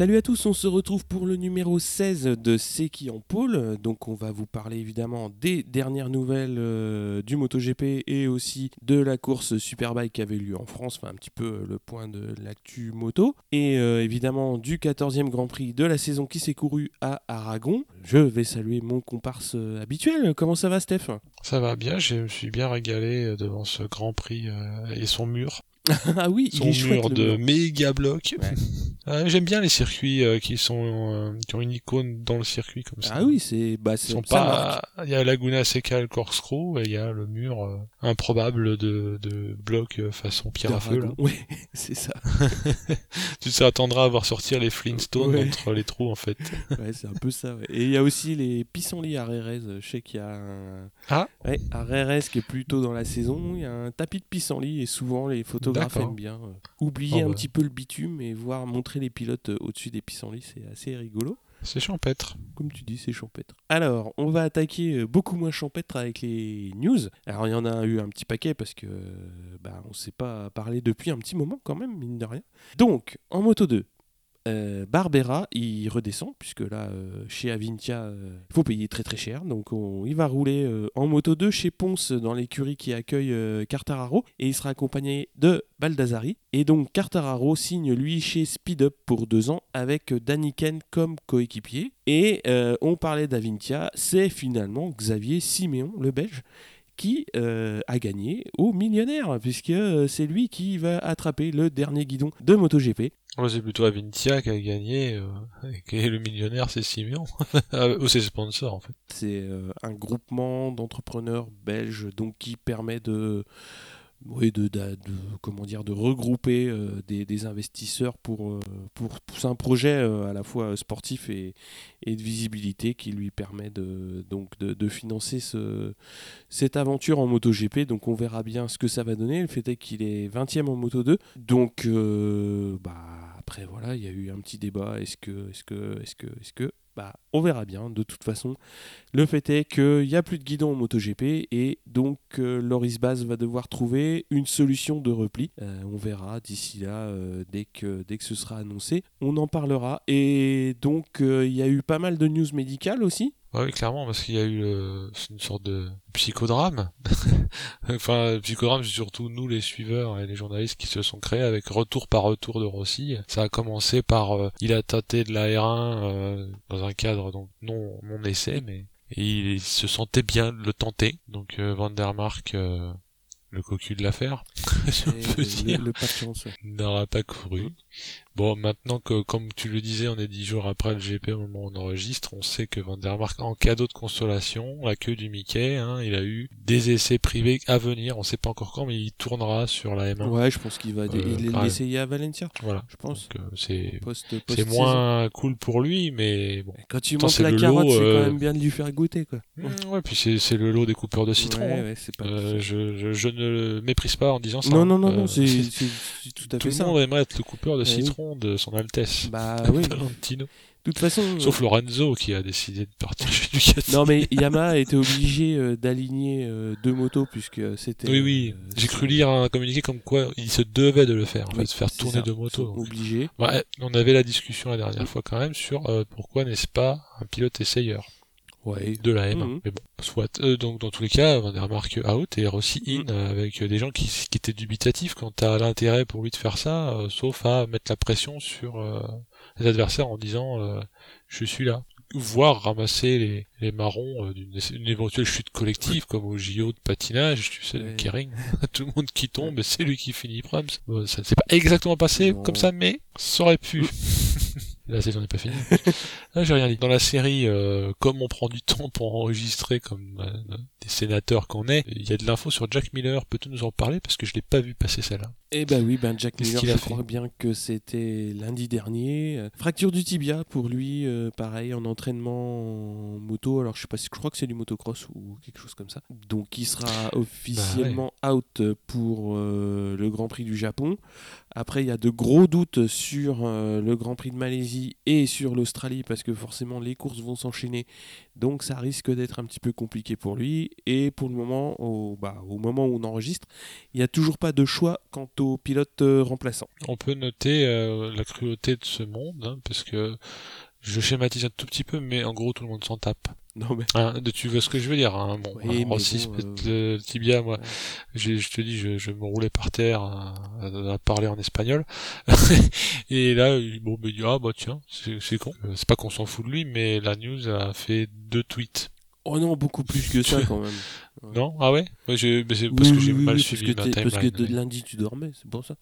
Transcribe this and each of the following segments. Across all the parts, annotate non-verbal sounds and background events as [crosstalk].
Salut à tous, on se retrouve pour le numéro 16 de C'est qui en pôle. Donc on va vous parler évidemment des dernières nouvelles euh, du MotoGP et aussi de la course Superbike qui avait lieu en France, enfin un petit peu euh, le point de l'actu moto. Et euh, évidemment du 14e Grand Prix de la saison qui s'est couru à Aragon. Je vais saluer mon comparse habituel. Comment ça va Steph? Ça va bien, je me suis bien régalé devant ce Grand Prix et son mur. [laughs] ah oui, son il est mur chouette, de mur. méga blocs. Ouais. [laughs] Ah, J'aime bien les circuits euh, qui sont euh, qui ont une icône dans le circuit comme ça. Ah oui, c'est bah c'est pas. Il y a Laguna Seca, le corkscrew, et il y a le mur euh, improbable de, de blocs euh, façon pierre à feu. Oui, [laughs] c'est ça. Tu t'attendras à voir sortir les Flintstones Ouais. entre les trous en fait. Ouais, c'est un peu ça. ouais. Et il y a aussi les pissenlits à Rérez. Je sais qu'il y a un. Ah. Ouais, à Rérez qui est plus tôt dans la saison, il y a un tapis de pissenlit et souvent les photographes Aiment bien euh, oublier Oh un bah. petit peu le bitume et voir montrer les pilotes euh, au-dessus des pissenlits. C'est assez rigolo. C'est champêtre. Comme tu dis, c'est champêtre. Alors, on va attaquer euh, beaucoup moins champêtre avec les news. Alors, il y en a eu un petit paquet parce que bah, on ne s'est pas parlé depuis un petit moment quand même, mine de rien. Donc, en moto 2, euh, Barbera, il redescend, puisque là, euh, chez Avintia, euh, il faut payer très très cher. Donc, on- il va rouler en moto 2 chez Ponce, dans l'écurie qui accueille Quartararo, et il sera accompagné de Baldassari. Et donc, Quartararo signe lui chez Speed Up pour deux ans, avec Daniken comme coéquipier. Et on parlait d'Avintia, c'est finalement Xavier Siméon, le Belge, qui euh, a gagné au millionnaire, puisque euh, c'est lui qui va attraper le dernier guidon de MotoGP. C'est plutôt Avintia qui a gagné, euh, et qui est le millionnaire, c'est Simeon. [laughs] Ah, Ou ses sponsors, en fait. C'est euh, un groupement d'entrepreneurs belges donc qui permet de, oui, de, comment dire, de regrouper euh, des, des investisseurs pour, euh, pour, un projet euh, à la fois sportif et, et de visibilité qui lui permet de, donc de, financer ce, cette aventure en MotoGP. Donc on verra bien ce que ça va donner. Le fait est qu'il est 20e en Moto 2. Donc bah, après voilà, il y a eu un petit débat. Est-ce que, est-ce que, est-ce que, est-ce que, bah, on verra bien. De toute façon, le fait est qu'il n'y a plus de guidon en MotoGP et donc euh, Loris Baz va devoir trouver une solution de repli. Euh, on verra d'ici là, euh, dès, que, dès que ce sera annoncé, on en parlera. Et donc il y a eu pas mal de news médicales aussi. Ouais, oui, clairement, parce qu'il y a eu c'est une sorte de psychodrame. [laughs] enfin, psychodrame, c'est surtout nous, les suiveurs et les journalistes qui se sont créés avec retour par retour de Rossi. Ça a commencé par, euh, il a tâté de la R1 euh, dans un cadre donc non non essai, mais et il se sentait bien de le tenter. Donc euh, Van der Mark, euh, le cocu de l'affaire, [laughs] si on peut le, dire, n'aura pas couru. Bon, maintenant que, comme tu le disais, on est dix jours après le GP au moment où on enregistre, on sait que Van der Mark, en cadeau de consolation, la queue du Mickey, hein, il a eu des essais privés à venir, on sait pas encore quand, mais il tournera sur la M1. Ouais, je pense qu'il va Euh, l'essayer à Valencia, Voilà. je pense. Euh, c'est, c'est moins cool pour lui, mais bon. Quand tu montes la le carotte, lot, c'est euh, quand même bien de lui faire goûter quoi. Mm, Ouais, puis c'est, le lot des coupeurs de citron. Ouais, hein. ouais, pas Euh, je, je, je ne le méprise pas en disant ça. Non, hein. non, non, Euh, non, c'est c'est- tout à [laughs] tout fait le ça. monde aimerait être le coupeur de Eh oui. De son Altesse. Bah [laughs] oui, de toute façon. Sauf Lorenzo qui a décidé de partir [laughs] chez Ducati. Non mais Yamaha était obligé euh, d'aligner euh, deux motos puisque c'était. Oui, oui. euh, J'ai cru lire un communiqué comme quoi il se devait de le faire, en Oui, fait, de faire tourner ça, deux motos. Obligés. Ouais, on avait la discussion la dernière fois quand même sur euh, pourquoi n'est-ce pas un pilote essayeur Ouais. de la M1. Mhm. Mais bon, soit. Euh, donc dans tous les cas, Van der Mark out et Rossi in Mhm. euh, avec des gens qui, qui étaient dubitatifs quant à l'intérêt pour lui de faire ça, euh, sauf à mettre la pression sur euh, les adversaires en disant euh, je suis là. Voire ramasser les, les marrons d'une une éventuelle chute collective comme au JO de patinage, tu sais, le Ouais. Kering. [laughs] [laughs] Tout le monde qui tombe c'est lui qui finit Prams. Bon, ça ne s'est pas exactement passé Non. comme ça, mais ça aurait pu. [laughs] La saison n'est pas finie. [laughs] Ah, j'ai rien dit. Dans la série, euh, comme on prend du temps pour enregistrer comme euh, des sénateurs qu'on est, il y a de l'info sur Jack Miller. Peux-tu nous en parler? Parce que je l'ai pas vu passer celle-là. Eh ben oui, ben Jack Miller, je crois bien que c'était lundi dernier. Fracture du tibia pour lui, euh, pareil, en entraînement en moto. Alors je sais pas si je crois que c'est du motocross ou quelque chose comme ça. Donc il sera officiellement out pour euh, le Grand Prix du Japon. Après, il y a de gros doutes sur euh, le Grand Prix de Malaisie et sur l'Australie parce que forcément les courses vont s'enchaîner. Donc ça risque d'être un petit peu compliqué pour lui. Et pour le moment, au, bah, au moment où on enregistre, il n'y a toujours pas de choix quant au pilote euh, remplaçant. On peut noter euh, la cruauté de ce monde, hein, parce que je schématise un tout petit peu, mais en gros tout le monde s'en tape. Non mais Hein, tu vois ce que je veux dire hein Bon, Oui, Rossi, bon, euh, le tibia, moi. ouais. Je te dis, je, je me roulais par terre à, à- parler en espagnol. [laughs] et là, il- bon, il dit, ah bah tiens, c'est con. C'est pas qu'on s'en fout de lui, mais la news a fait deux tweets. Oh non, beaucoup plus que ça [laughs] quand même. Ouais. Non? Ah ouais, parce Oui, que j'ai oui, mal oui, suivi parce ma que, parce que de oui. lundi tu dormais, c'est pour ça.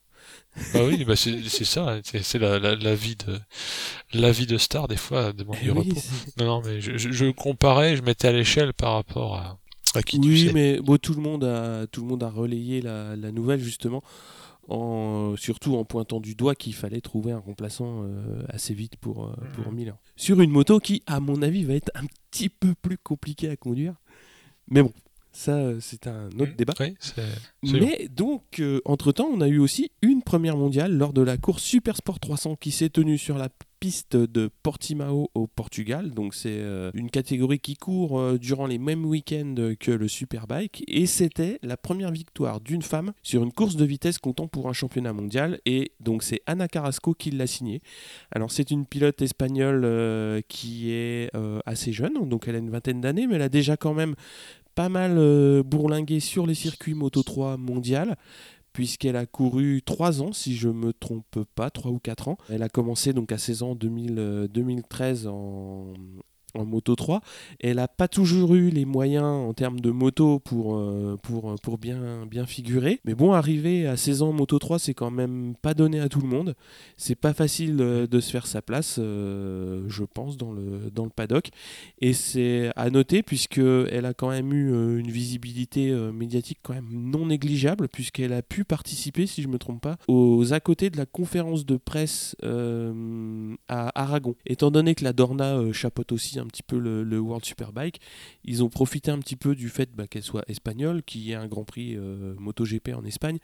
Ah oui, bah c'est ça, c'est la, la, la vie de la vie de star des fois demande Eh du oui, repos. Non non, mais je, je, je comparais, je mettais à l'échelle par rapport à à qui tu oui, sais. mais bon, tout le monde a tout le monde a relayé la, la nouvelle justement, en surtout en pointant du doigt qu'il fallait trouver un remplaçant euh, assez vite pour euh, pour Mhm. Miller. Sur une moto qui, à mon avis, va être un petit peu plus compliquée à conduire. Mais bon, ça euh, c'est un autre Mm, débat. Oui, Mais donc, entre temps, on a eu aussi une première mondiale lors de la course Super Sport 300 qui s'est tenue sur la piste de Portimao au Portugal. Donc, c'est euh, une catégorie qui court euh, durant les mêmes week-ends que le Superbike. Et c'était la première victoire d'une femme sur une course de vitesse comptant pour un championnat mondial. Et donc, c'est Ana Carrasco qui l'a signé. Alors, c'est une pilote espagnole euh, qui est euh, assez jeune. Donc, elle a une vingtaine d'années, mais elle a déjà quand même pas mal euh, bourlingué sur les circuits Moto 3 mondial puisqu'elle a couru 3 ans, si je me trompe pas, 3 ou 4 ans. Elle a commencé donc à 16 ans 2000, euh, 2013 en, Moto 3. Elle n'a pas toujours eu les moyens en termes de moto pour, euh, pour, pour bien, bien figurer. Mais bon, arriver à 16 ans en Moto 3, c'est quand même pas donné à tout le monde. C'est pas facile euh, de se faire sa place, euh, je pense, dans le, dans le paddock. Et c'est à noter puisqu'elle a quand même eu euh, une visibilité euh, médiatique quand même non négligeable puisqu'elle a pu participer, si je me trompe pas, aux à côté de la conférence de presse euh, à Aragon. Étant donné que la Dorna euh, chapeaute aussi un petit peu le, World Superbike, ils ont profité un petit peu du fait bah, qu'elle soit espagnole, qu'il y ait un Grand Prix euh, MotoGP en Espagne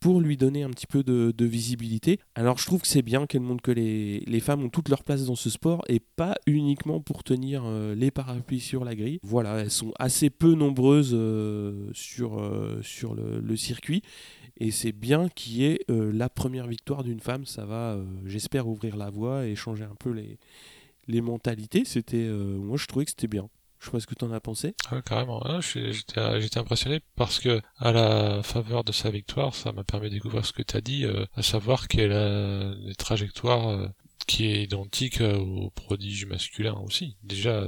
pour lui donner un petit peu de, visibilité. Alors je trouve que c'est bien qu'elle montre que les, femmes ont toute leur place dans ce sport et pas uniquement pour tenir euh, les parapluies sur la grille. Voilà, elles sont assez peu nombreuses euh, sur, euh, sur le, circuit et c'est bien qu'il y ait la première victoire d'une femme. Ça va, j'espère, ouvrir la voie et changer un peu les, les mentalités. C'était, euh, moi je trouvais que c'était bien. Je sais pas ce que tu en as pensé. Ouais, carrément. Ah, suis- J'étais impressionné parce que à la faveur de sa victoire, ça m'a permis de découvrir ce que tu as dit, euh, à savoir qu'elle a des trajectoires euh, qui est identique euh, au prodige masculin aussi. Déjà,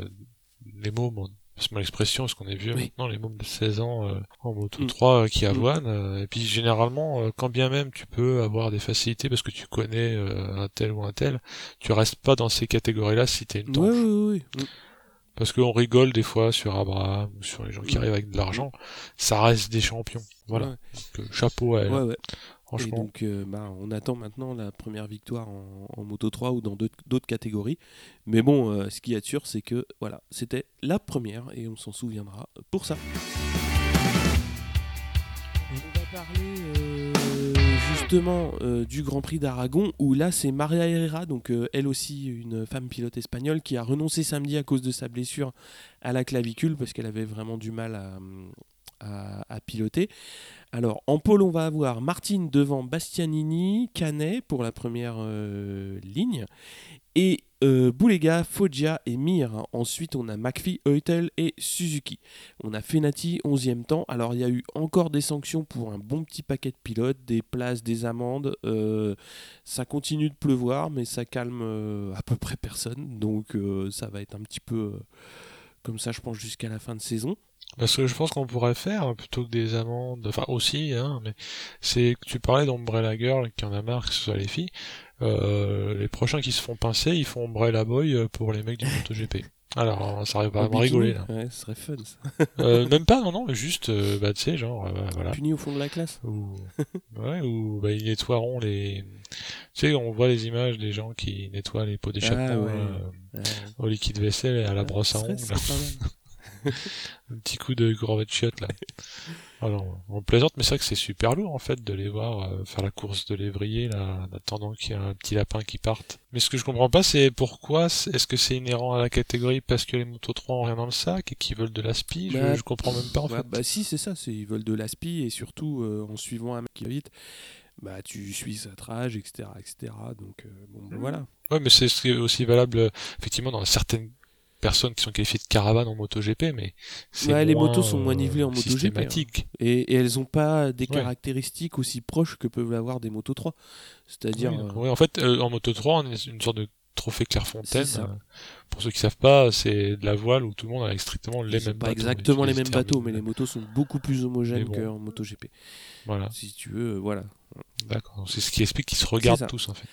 les mômes, on- passe-moi l'expression, parce qu'on est vieux Oui. maintenant, les mômes de 16 ans euh, en moto Mm. 3 euh, qui Mm. avoinent. euh, et puis généralement, euh, quand bien même tu peux avoir des facilités parce que tu connais euh, un tel ou un tel, tu restes pas dans ces catégories-là si t'es une tanche. ouais, ouais, ouais. Parce qu'on rigole des fois sur Abraham ou sur les gens qui Mm. arrivent avec de l'argent. Ça reste des champions. Voilà. Ouais. Donc, chapeau à elle. Ouais, ouais. Et donc, euh, bah, on attend maintenant la première victoire en, en Moto 3 ou dans d'autres catégories. Mais bon, euh, ce qu'il y a de sûr, c'est que voilà, c'était la première et on s'en souviendra pour ça. On va parler euh, justement euh, du Grand Prix d'Aragon où là c'est Maria Herrera, donc euh, elle aussi une femme pilote espagnole qui a renoncé samedi à cause de sa blessure à la clavicule parce qu'elle avait vraiment du mal à, à- piloter. Alors en pôle on va avoir Martine devant Bastianini, Canet pour la première euh, ligne et euh, Boulega, Foggia et Mir. Ensuite, on a McPhee, Eutel et Suzuki. On a Fenati, 11e temps. Alors, il y a eu encore des sanctions pour un bon petit paquet de pilotes, des places, des amendes. Euh, ça continue de pleuvoir, mais ça calme à peu près personne. Donc, ça va être un petit peu comme ça, je pense, jusqu'à la fin de saison. Parce que je pense qu'on pourrait faire, plutôt que des amendes, enfin aussi, hein, mais c'est que tu parlais d'Umbrella Girl, qui en a marre que ce soit les filles, euh, les prochains qui se font pincer, ils font Umbrella Boy euh, pour les mecs du MotoGP. Alors, ça arrive pas à me rigoler, là. Ouais, ce serait fun, ça. Euh, même pas, non, non, mais juste, euh, bah, tu sais, genre, euh, voilà. Puni au fond de la classe. Ou, ouais, ou bah, ils nettoieront les... Tu sais, on voit les images des gens qui nettoient les pots d'échappement Ah ouais. euh, Ouais. au liquide vaisselle et à la Ouais, brosse à ongles. Un petit coup de de chiotte là. Alors, on plaisante, mais c'est vrai que c'est super lourd en fait de les voir euh, faire la course de lévrier là, en attendant qu'il y ait un petit lapin qui parte. Mais ce que je comprends pas, c'est pourquoi est-ce que c'est inhérent à la catégorie parce que les motos 3 ont rien dans le sac et qu'ils veulent de l'aspi bah, je, comprends même pas en fait. Bah si, c'est ça, c'est ils veulent de l'aspi et surtout euh, en suivant un mec qui va vite, bah tu suis sa trage, etc., etc. Donc euh, bon, bah, voilà. Ouais, mais c'est aussi valable effectivement dans certaines personnes qui sont qualifiées de caravane en MotoGP, mais ouais, les motos sont moins nivelées en euh, MotoGP. Hein. Et, et, elles n'ont pas des caractéristiques aussi proches que peuvent l'avoir des Moto 3. C'est-à-dire. Oui, euh, en fait, euh, en Moto 3, on est une sorte de trophée Clairefontaine. pour ceux qui savent pas, c'est de la voile où tout le monde a strictement les mêmes pas exactement les mêmes bateaux, mais les motos sont beaucoup plus homogènes qu'en MotoGP. Voilà. Si tu veux, voilà. D'accord. C'est ce qui explique qu'ils se regardent tous en fait.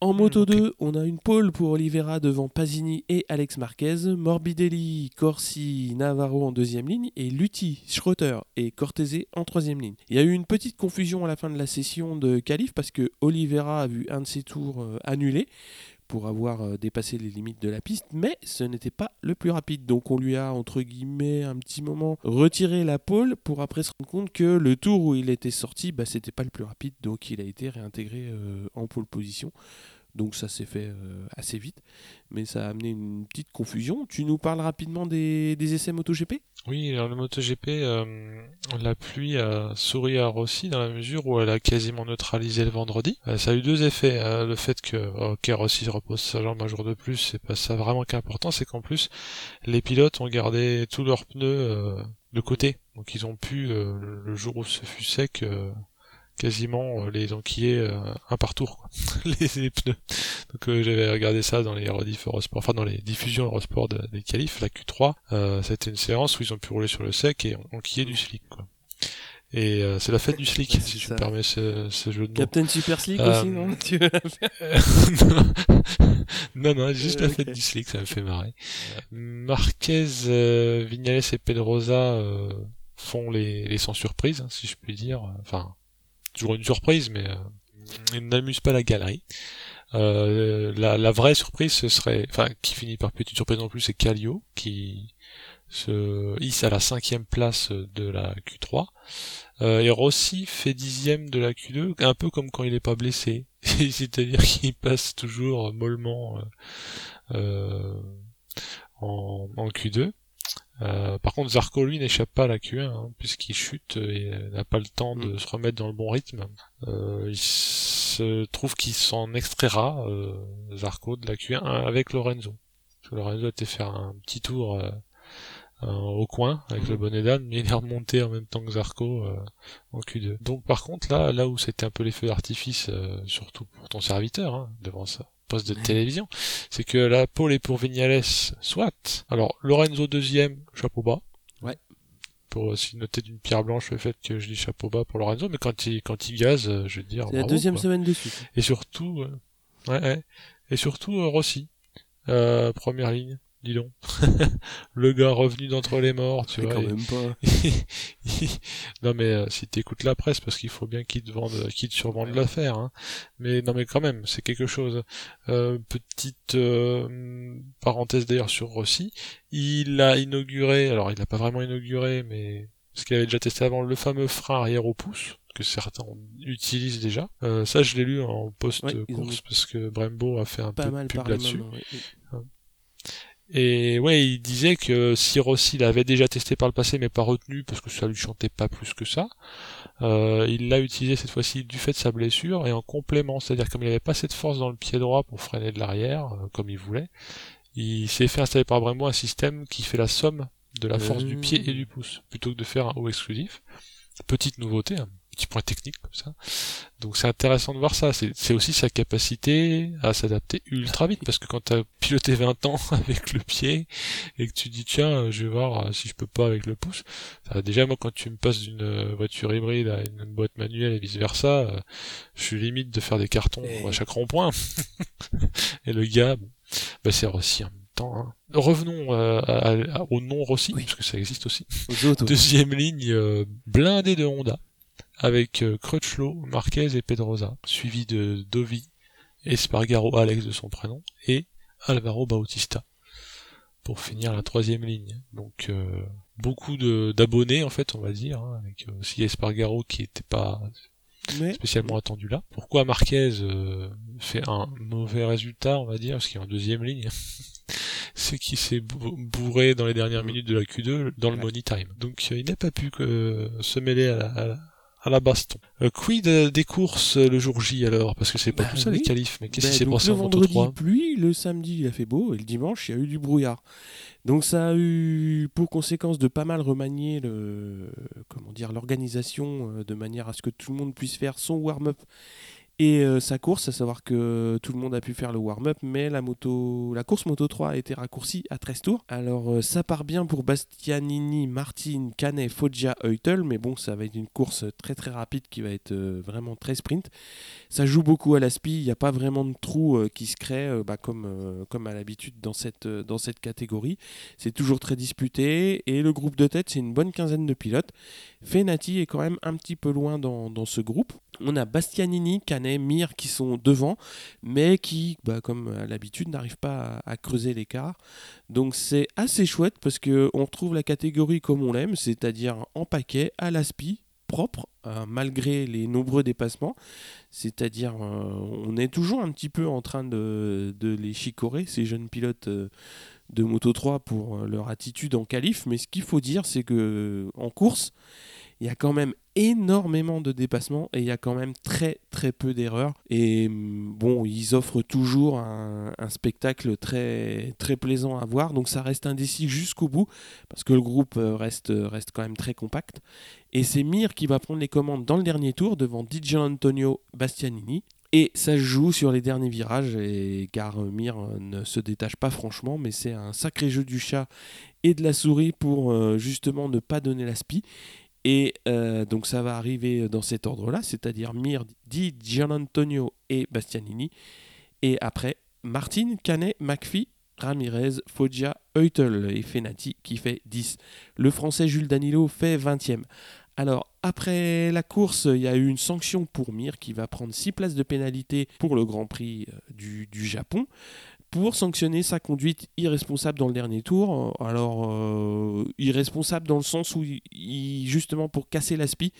En Moto 2, on a une pole pour Oliveira devant Pasini et Alex Marquez, Morbidelli, Corsi, Navarro en deuxième ligne et Lutti, Schroeter et Cortese en troisième ligne. Il y a eu une petite confusion à la fin de la session de qualif parce que Oliveira a vu un de ses tours euh, annulé pour avoir euh, dépassé les limites de la piste, mais ce n'était pas le plus rapide. Donc on lui a, entre guillemets, un petit moment retiré la pole pour après se rendre compte que le tour où il était sorti, bah, c'était pas le plus rapide, donc il a été réintégré euh, en pole position. Donc ça s'est fait euh, assez vite, mais ça a amené une petite confusion. Tu nous parles rapidement des, essais MotoGP? Oui, alors le MotoGP, euh, la pluie a souri à Rossi dans la mesure où elle a quasiment neutralisé le vendredi. Euh, ça a eu deux effets. Le fait que Rossi repose sa jambe un jour de plus, c'est pas ça vraiment qui est important, c'est qu'en plus les pilotes ont gardé tous leurs pneus de côté. Donc ils ont pu, le jour où ce fut sec, quasiment euh, les enquiller euh, un par tour [laughs] les, pneus. Donc euh, j'avais regardé ça dans les rediff Eurosport enfin dans les diffusions Eurosport des qualifs la Q3 euh, c'était une séance où ils ont pu rouler sur le sec et enquiller du slick quoi. Et c'est la fête du slick, si tu me permets ce, ce, jeu de mots. Captain Super Slick aussi, non [laughs] Non, non, juste la fête du slick, ça me fait marrer. Marquez, Vignales et Pedrosa font les, les sans surprise, hein, si je puis dire. Enfin, toujours une surprise, mais euh, il n'amuse pas la galerie. Euh, la, vraie surprise, ce serait, enfin, qui finit par petite surprise non plus, c'est Calio, qui se hisse à la cinquième place de la Q3. Euh, et Rossi fait dixième de la Q2, un peu comme quand il n'est pas blessé. [laughs] C'est-à-dire qu'il passe toujours mollement en, en Q2. Euh, par contre, Zarco, lui, n'échappe pas à la Q1, hein, puisqu'il chute et n'a pas le temps de mm. se remettre dans le bon rythme. Euh, il se trouve qu'il s'en extraira, euh, Zarco, de la Q1 avec Lorenzo. Lorenzo a été faire un petit tour euh, au coin avec le mm. bonnet d'âne, mais il est remonté en même temps que Zarco en Q2. Donc par contre, là, là où c'était un peu les feux d'artifice, surtout pour ton serviteur, hein, devant ça, poste de télévision, c'est que la pole est pour Vignales, soit. Alors, Lorenzo deuxième, chapeau bas. Ouais. Pour aussi noter d'une pierre blanche le fait que je dis chapeau bas pour Lorenzo, mais quand il, quand il gaze, euh, je veux dire. C'est la deuxième semaine de suite. Et surtout, euh, ouais, ouais, et surtout, euh, Rossi. Euh, première ligne dis donc. [laughs] le gars revenu d'entre les morts, tu vois. Quand même pas. [laughs] non mais euh, si t'écoutes la presse, parce qu'il faut bien qu'ils te vendent, qu'ils te survendent l'affaire. Hein. Mais non mais quand même, c'est quelque chose. Euh, petite euh, parenthèse d'ailleurs sur Rossi, il a inauguré, alors il n'a pas vraiment inauguré, mais ce qu'il avait déjà testé avant, le fameux frein arrière au pouce que certains utilisent déjà. Euh, ça, je l'ai lu en post-course parce que Brembo a fait un peu de pub là-dessus. Et ouais, il disait que si Rossi l'avait déjà testé par le passé mais pas retenu parce que ça lui chantait pas plus que ça, euh, il l'a utilisé cette fois-ci du fait de sa blessure et en complément, c'est-à-dire comme il avait pas de force dans le pied droit pour freiner de l'arrière euh, comme il voulait, il s'est fait installer par Brembo un système qui fait la somme de la force du pied et du pouce plutôt que de faire un haut exclusif. Petite nouveauté, hein petit point technique comme ça. Donc c'est intéressant de voir ça. C'est aussi sa capacité à s'adapter ultra vite parce que quand tu as piloté 20 ans [laughs] avec le pied et que tu dis tiens je vais voir euh, si je peux pas avec le pouce. déjà moi quand tu me passes d'une euh, voiture hybride à une boîte manuelle et vice versa, euh, je suis limite de faire des cartons à chaque rond-point. [laughs] et le gars, bah c'est Rossi en même temps. Hein. Revenons au nom Rossi, parce que ça existe aussi. Deuxième ligne blindée de Honda avec euh, Crutchlow, Marquez et Pedrosa, suivi de Dovi, Espargaro Alex de son prénom, et Alvaro Bautista. pour finir la troisième ligne. Donc euh, beaucoup d'abonnés en fait, on va dire, hein, avec aussi Espargaro qui était pas spécialement attendu là. Pourquoi Marquez euh, fait un mauvais résultat, on va dire, parce qu'il est en deuxième ligne? [laughs] C'est qu'il s'est bourré dans les dernières minutes de la Q2 dans le money time. Donc il n'a pas pu se mêler à la, à la baston. Euh, quid des courses euh, le jour J alors? Parce que c'est pas bah tout ça les qualifs, mais qu'est-ce bah qui s'est passé en Moto 3 Le pluie, le samedi il a fait beau, et le dimanche il y a eu du brouillard. Donc ça a eu pour conséquence de pas mal remanier le, comment dire, l'organisation euh, de manière à ce que tout le monde puisse faire son warm-up et euh, sa course, à savoir que tout le monde a pu faire le warm-up, mais la, course Moto 3 a été raccourcie à 13 tours. Alors euh, ça part bien pour Bastianini, Martin, Canet, Foggia, Eutel, mais bon, ça va être une course très très rapide qui va être euh, vraiment très sprint. Ça joue beaucoup à la spi, il n'y a pas vraiment de trou qui se crée bah, comme, comme à l'habitude dans cette, dans cette catégorie. C'est toujours très disputé, et le groupe de tête, c'est une bonne quinzaine de pilotes. Fenati est quand même un petit peu loin dans, dans ce groupe. On a Bastianini, Canet, Mir qui sont devant, mais qui, bah, comme à l'habitude, n'arrivent pas à, creuser l'écart. Donc c'est assez chouette parce qu'on retrouve la catégorie comme on l'aime, c'est-à-dire en paquet, à l'aspi, propre, euh, malgré les nombreux dépassements. C'est-à-dire, euh, on est toujours un petit peu en train de, les chicorer, ces jeunes pilotes. Euh, de Moto 3 pour leur attitude en qualif, mais ce qu'il faut dire, c'est que en course, il y a quand même énormément de dépassements et il y a quand même très très peu d'erreurs. Et mm, bon, ils offrent toujours un, spectacle très très plaisant à voir, donc ça reste indécis jusqu'au bout parce que le groupe euh, reste, reste quand même très compact. Et c'est Mir qui va prendre les commandes dans le dernier tour devant DJ Antonio Bastianini. Et ça se joue sur les derniers virages, et car Mir ne se détache pas franchement, mais c'est un sacré jeu du chat et de la souris pour euh, justement ne pas donner la spie. Et euh, donc ça va arriver dans cet ordre-là, c'est-à-dire Mir, Di Gianantonio et Bastianini. Et après, Martin, Canet, McPhee, Ramirez, Foggia, Eutel et Fenati qui fait 10. Le français Jules Danilo fait 20e. Alors, après la course, il y a eu une sanction pour Mir qui va prendre 6 places de pénalité pour le Grand Prix euh, du Japon pour sanctionner sa conduite irresponsable dans le dernier tour. Alors, euh, irresponsable dans le sens où, justement, pour casser la spie,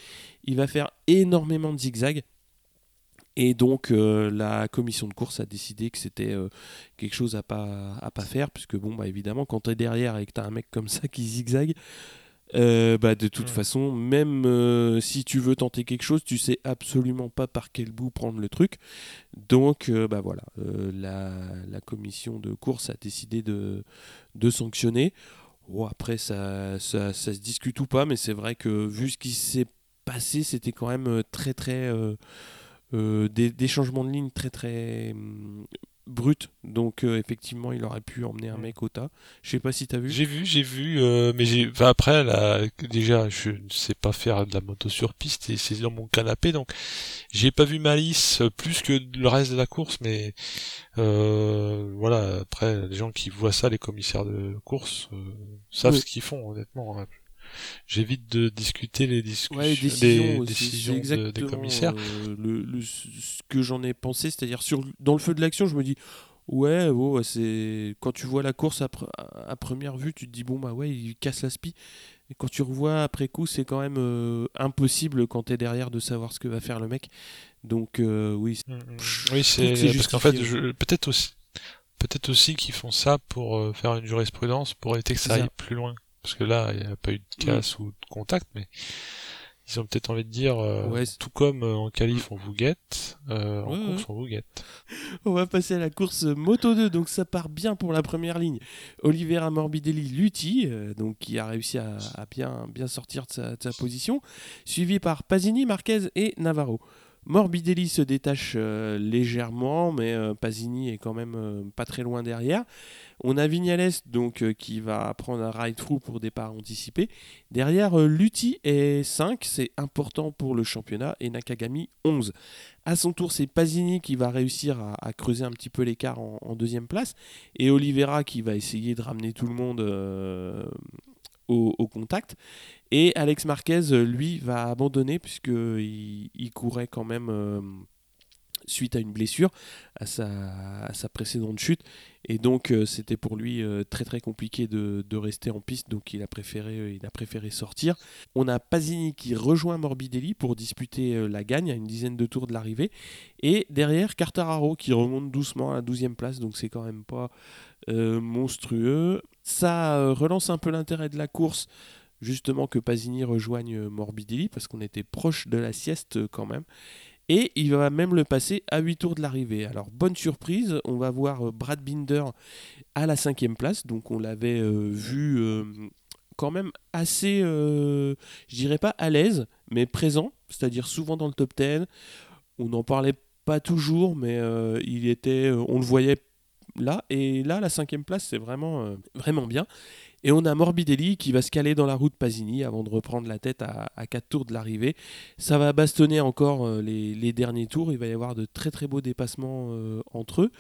il va faire énormément de zigzags. Et donc, euh, la commission de course a décidé que c'était euh, quelque chose à pas, à pas faire, puisque, bon, bah, évidemment, quand tu es derrière et que tu as un mec comme ça qui zigzague, euh, bah, de toute façon, même euh, si tu veux tenter quelque chose, tu sais absolument pas par quel bout prendre le truc. Donc, euh, bah voilà, la, la, commission de course a décidé de, de sanctionner. Bon, après, ça, ça, ça, se discute ou pas, mais c'est vrai que vu ce qui s'est passé, c'était quand même très très des, des, changements de ligne très très hum, brut. Donc euh, effectivement, il aurait pu emmener un mm. mec au tas. Je sais pas si t'as vu. J'ai vu, j'ai vu, euh, mais j'ai. après, là, déjà, je ne sais pas faire de la moto sur piste et c'est dans mon canapé, donc j'ai pas vu Malice plus que le reste de la course, mais euh, voilà. Après, les gens qui voient ça, les commissaires de course, savent ce qu'ils font, honnêtement. J'évite de discuter les, discussions, décisions des commissaires. Euh, le, ce que j'en ai pensé, c'est-à-dire sur dans le feu de l'action, je me dis ouais, c'est quand tu vois la course à, à, première vue, tu te dis bon bah ouais, il casse la spie. Et quand tu revois après coup, c'est quand même euh, impossible quand tu es derrière de savoir ce que va faire le mec. Donc euh, oui. Mm, mm. oui, c'est parce qu'en fait, peut-être aussi, peut-être aussi qu'ils font ça pour faire une jurisprudence pour éviter que ça aille plus loin parce que là, il n'y a pas eu de casse ou de contact, mais ils ont peut-être envie de dire, euh, tout comme euh, en qualif on vous guette, euh, en course on vous guette. On va passer à la course Moto 2, donc ça part bien pour la première ligne. Olivera Morbidelli Lutti, donc qui a réussi à, bien, bien sortir de sa, de sa, position, suivi par Pasini, Marquez et Navarro. Morbidelli se détache légèrement, mais Pasini est quand même pas très loin derrière. On a Vignales donc euh, qui va prendre un ride-through pour départ anticipé. Derrière, euh, Lutti est 5, c'est important pour le championnat, et Nakagami 11. À son tour, c'est Pasini qui va réussir à, creuser un petit peu l'écart en, deuxième place, et Oliveira qui va essayer de ramener tout le monde euh, contact. Et Alex Marquez, lui, va abandonner puisqu'il il courait quand même suite à une blessure à sa, précédente chute. Et donc euh, c'était pour lui euh, très très compliqué de, rester en piste, donc il a, préféré, euh, il a préféré sortir. On a Pasini qui rejoint Morbidelli pour disputer la gagne à une dizaine de tours de l'arrivée. Et derrière Cartararo qui remonte doucement à la 12e place, donc c'est quand même pas monstrueux. Ça relance un peu l'intérêt de la course justement que Pasini rejoigne Morbidelli parce qu'on était proche de la sieste quand même. Et il va même le passer à 8 tours de l'arrivée. Alors, bonne surprise, on va voir euh, Brad Binder à la cinquième place. Donc, on l'avait euh, vu euh, quand même assez, je dirais pas à l'aise, mais présent, c'est-à-dire souvent dans le top 10. On n'en parlait pas toujours, mais il était, on le voyait là. Et là, la cinquième place, c'est vraiment, vraiment bien. Et on a Morbidelli qui va se caler dans la route Pasini avant de reprendre la tête à, 4 tours de l'arrivée. Ça va bastonner encore euh, les, derniers tours. Il va y avoir de très très beaux dépassements euh, entre eux.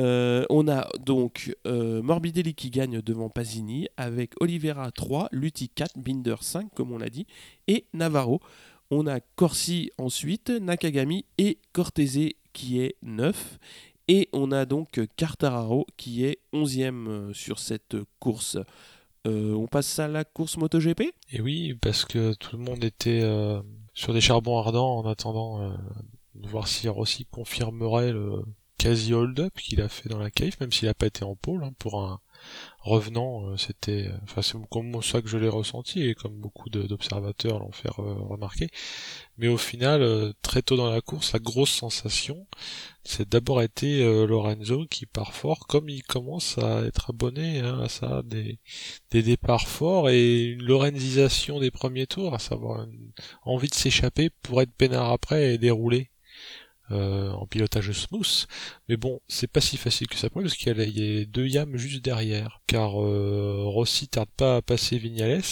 Euh, on a donc Morbidelli qui gagne devant Pasini avec Oliveira 3, Lutti 4, Binder 5 comme on l'a dit et Navarro. On a Corsi ensuite, Nakagami et Cortese qui est 9 et on a donc Cartararo qui est 11e euh, sur cette course. Euh, on passe à la course MotoGP? Et oui, parce que tout le monde était euh, sur des charbons ardents en attendant de voir si Rossi confirmerait le quasi hold-up qu'il a fait dans la cave, même s'il n'a pas été en pôle hein, pour un, revenant, euh, c'était, enfin c'est comme ça que je l'ai ressenti et comme beaucoup d'observateurs l'ont fait remarquer. Mais au final, euh, très tôt dans la course, la grosse sensation, c'est d'abord été euh, Lorenzo qui part fort, comme il commence à être abonné hein, à ça, des, des départs forts et une lorenzisation des premiers tours, à savoir une envie de s'échapper pour être peinard après et dérouler. Euh, en pilotage smooth. Mais bon, c'est pas si facile que ça pour lui parce qu'il y, a deux yams juste derrière. Car euh, Rossi tarde pas à passer Vignales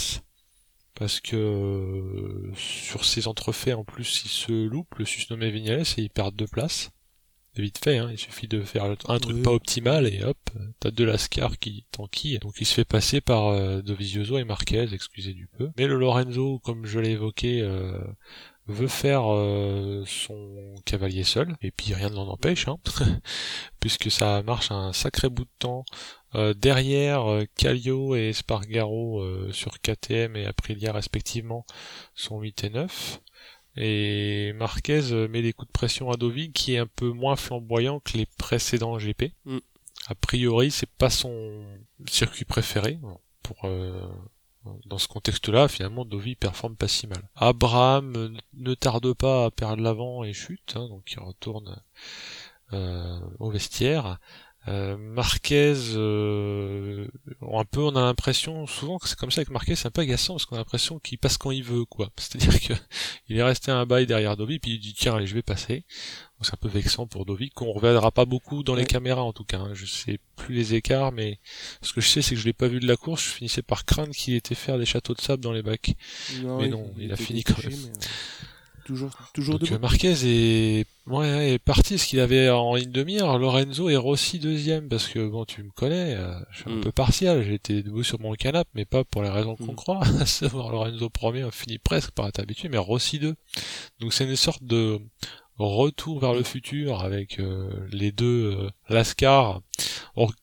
parce que euh, sur ses entrefaits en plus il se loupe le susnommé Vignales et il perd deux places. Vite fait, hein. il suffit de faire un truc pas optimal et hop, t'as deux Lascar qui t'enquillent. Donc il se fait passer par Dovizioso et Marquez, excusez du peu. Mais le Lorenzo, comme je l'ai évoqué, euh, veut faire euh, son cavalier seul, et puis rien ne l'en empêche, hein, [laughs] puisque ça marche un sacré bout de temps. Euh, derrière, euh, Calio et Spargaro sur KTM et Aprilia respectivement sont 8 et 9. Et Marquez met des coups de pression à Dovi qui est un peu moins flamboyant que les précédents GP. Mm. A priori, c'est pas son circuit préféré pour dans ce contexte-là, finalement, Dovi performe pas si mal. Abraham ne tarde pas à perdre l'avant et chute, hein, donc il retourne euh, au vestiaire. Euh, Marquez, euh, un peu, on a l'impression souvent que c'est comme ça avec Marquez, c'est un peu agaçant parce qu'on a l'impression qu'il passe quand il veut, quoi. [laughs] C'est-à-dire que il est resté un bail derrière Dovi, puis il dit tiens allez je vais passer. C'est un peu vexant pour Dovi qu'on reverra pas beaucoup dans les caméras en tout cas. Hein. Je sais plus les écarts, mais ce que je sais c'est que je l'ai pas vu de la course. Je finissais par craindre qu'il était faire des châteaux de sable dans les bacs. mais non, il, a fini quand même. Toujours, toujours Donc, Marquez est, ouais, est parti, ce qu'il avait en ligne de mire. Lorenzo est Rossi deuxième, parce que bon, tu me connais, euh, je suis un mm. peu partial. Été debout sur mon canapé, mais pas pour les raisons qu'on mm. croit. À [laughs] savoir Lorenzo premier, on finit presque par être habitué, mais Rossi deux. Donc c'est une sorte de retour vers le futur avec euh, les deux euh, Lascar.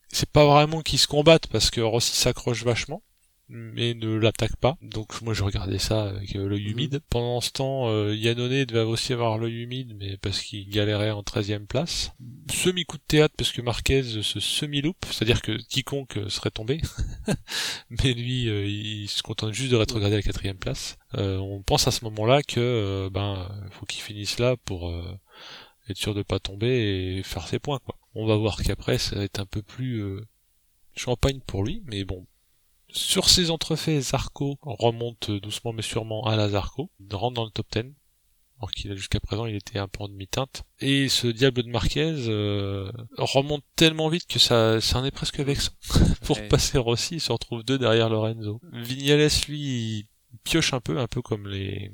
C'est pas vraiment qu'ils se combattent parce que Rossi s'accroche vachement mais ne l'attaque pas. Donc moi je regardais ça avec euh, l'œil mhm. humide. Pendant ce temps, euh, Yannone devait aussi avoir l'œil humide, mais parce qu'il galérait en 13 place. Semi-coup de théâtre parce que Marquez se semi-loupe, c'est-à-dire que quiconque serait tombé. [laughs] mais lui, euh, il se contente juste de rétrograder à la quatrième place. Euh, on pense à ce moment-là que ben faut qu'il finisse là pour être sûr de pas tomber et faire ses points quoi. On va voir qu'après ça va être un peu plus champagne pour lui, mais bon, sur ces entrefaits, Zarco remonte doucement mais sûrement à la Zarco, rentre dans le top 10, alors qu'il a jusqu'à présent il était un peu en demi-teinte. Et ce diable de Marquez euh, remonte tellement vite que ça, ça en est presque vexant. [laughs] Pour passer Rossi, il se retrouve deux derrière Lorenzo. Vignales, lui, pioche un peu, un peu comme les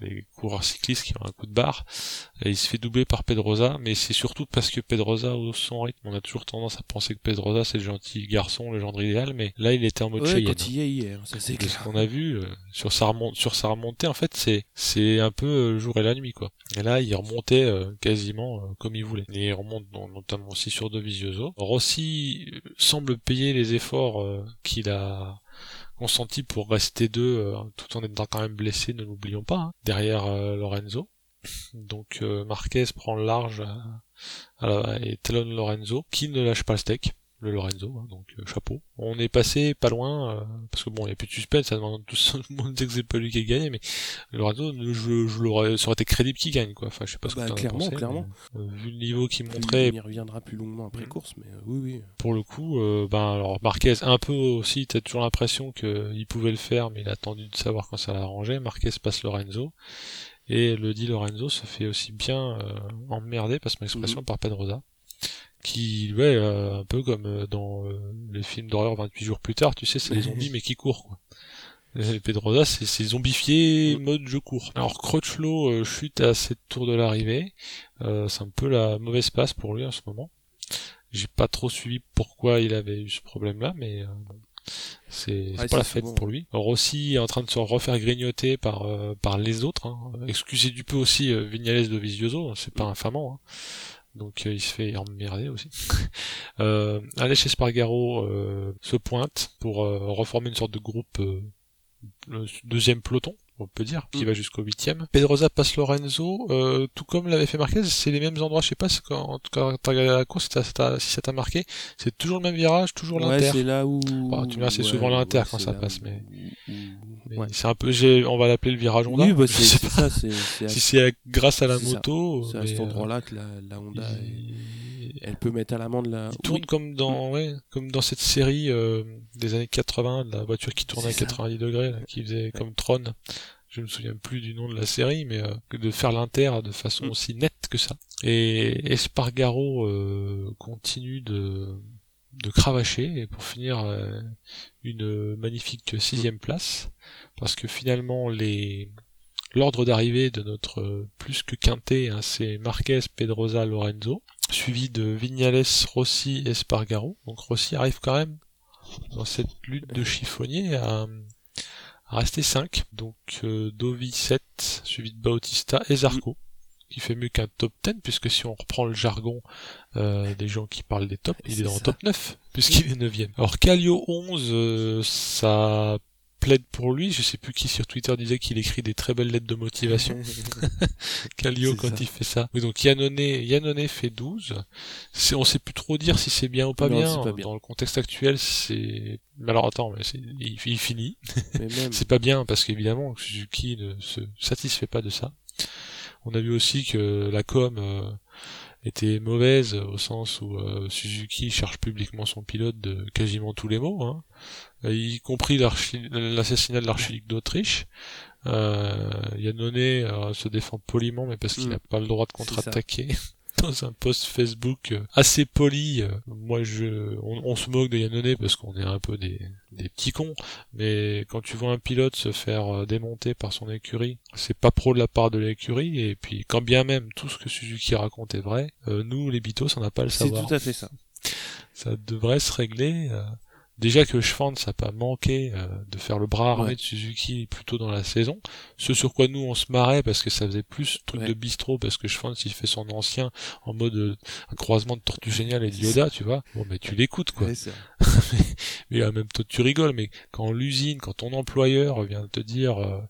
les coureurs cyclistes qui ont un coup de barre. Et il se fait doubler par Pedrosa, mais c'est surtout parce que Pedrosa au son rythme. On a toujours tendance à penser que Pedrosa c'est le gentil garçon, le genre idéal, mais là il était en mode ouais, quand il y est, il est, ça c'est Ce qu'on a vu euh, sur sa remontée, sur sa remontée, en fait, c'est c'est un peu euh, le jour et la nuit quoi. Et là, il remontait euh, quasiment comme il voulait. Et il remonte notamment aussi sur Dovizioso. Rossi semble payer les efforts qu'il a consenti pour rester deux euh, tout en étant quand même blessé, ne l'oublions pas, hein, derrière euh, Lorenzo. Donc euh, Marquez prend large et talonne Lorenzo, qui ne lâche pas le steak le Lorenzo, hein, donc euh, chapeau. On est passé pas loin, euh, parce que bon, il n'y a plus de suspense, ça demande tout le monde [laughs] que c'est pas lui qui a gagné, mais Lorenzo, je, je l'aurais, ça aurait été crédible qu'il gagne, quoi. Enfin, je sais pas ce que bah, clairement, clairement. Euh, vu le niveau qu'il montrait. Il y reviendra plus longuement après mm. course, mais oui, oui. Pour le coup, ben alors Marquez, un peu aussi, t'as toujours l'impression qu'il pouvait le faire, mais il a attendu de savoir quand ça l'arrangeait. Marquez passe Lorenzo. Et le dit Lorenzo se fait aussi bien emmerder, passe mon expression, mm. par Pedrosa qui ouais euh, un peu comme euh, dans euh, les films d'horreur 28 jours plus tard tu sais c'est les zombies mais qui courent quoi Pedrosa c'est zombifié mode je cours alors Crutchlow chute à cette tour de l'arrivée c'est un peu la mauvaise passe pour lui en ce moment j'ai pas trop suivi pourquoi il avait eu ce problème là mais c'est pas la fête pour lui. Rossi est en train de se refaire grignoter par par les autres. Hein. Excusez du peu aussi Vignales de Visioso, c'est pas infamant. Hein donc euh, il se fait emmerder aussi. [laughs] euh, Aleix Espargaro euh, se pointe pour euh, reformer une sorte de groupe le deuxième peloton on peut dire, qui mm. va jusqu'au huitième. Pedrosa passe Lorenzo, euh, tout comme l'avait fait Marquez, c'est les mêmes endroits, je sais pas si quand, quand t'as regardé la course, si ça t'a marqué, c'est toujours le même virage, toujours ouais, l'inter. c'est là où... Bah, tu vois, c'est souvent l'inter quand ça passe, mais... c'est un peu, on va l'appeler le virage Honda. Oui, bah, [laughs] c'est ça, c'est... Si c'est grâce à la moto... C'est à cet euh, endroit-là que la, la Honda elle peut mettre à l'amende la. Il tourne comme dans, ouais, comme dans cette série euh, des années 80, de la voiture qui tournait à 90 degrés, qui faisait comme Tron je me souviens plus du nom de la série, mais euh, de faire l'inter de façon mm. aussi nette que ça. Et Espargaro euh, continue de, de cravacher et pour finir euh, une magnifique sixième place, parce que finalement les l'ordre d'arrivée de notre plus que quintet, hein, c'est Marquez, Pedrosa, Lorenzo, suivi de Vignales, Rossi, Espargaro. Donc Rossi arrive quand même dans cette lutte de chiffonnier à Resté 5, donc euh, Dovi 7, suivi de Bautista et Zarco, qui fait mieux qu'un top 10, puisque si on reprend le jargon euh, des gens qui parlent des tops, il est dans le top 9, puisqu'il est 9 Alors Calio 11, euh, ça plaide pour lui. Je sais plus qui sur Twitter disait qu'il écrit des très belles lettres de motivation. [laughs] [laughs] Calio quand il fait ça. Oui, donc Yannone, Yannone fait 12. C'est, on sait plus trop dire si c'est bien ou pas, bien. Dans le contexte actuel, c'est... Alors attends, mais il, il, finit. [laughs] c'est pas bien parce qu'évidemment Suzuki ne se satisfait pas de ça. On a vu aussi que la com euh, était mauvaise au sens où euh, Suzuki cherche publiquement son pilote de quasiment tous les mots, hein, y compris l'assassinat de l'archiduc d'Autriche. Euh, Yannone euh, se défend poliment, mais parce qu'il n'a mm. pas le droit de contre-attaquer. Dans un post Facebook euh, assez poli. Euh, moi, je, on, se moque de Yannone parce qu'on est un peu des, des petits cons, mais quand tu vois un pilote se faire euh, démonter par son écurie, c'est pas pro de la part de l'écurie, et puis quand bien même tout ce que Suzuki raconte est vrai, nous, les bitos, on n'a pas le savoir. C'est tout à fait ça. Ça devrait se régler. Déjà que Schwanz n'a pas manqué euh, de faire le bras armé de Suzuki plus tôt dans la saison, ce sur quoi nous on se marrait parce que ça faisait plus truc de bistrot parce que Schwanz il fait son ancien en mode euh, un croisement de Tortue Géniale et de Yoda, tu vois. Bon mais tu l'écoutes quoi. [laughs] mais, mais en même temps tu rigoles, mais quand l'usine, quand ton employeur vient te dire euh,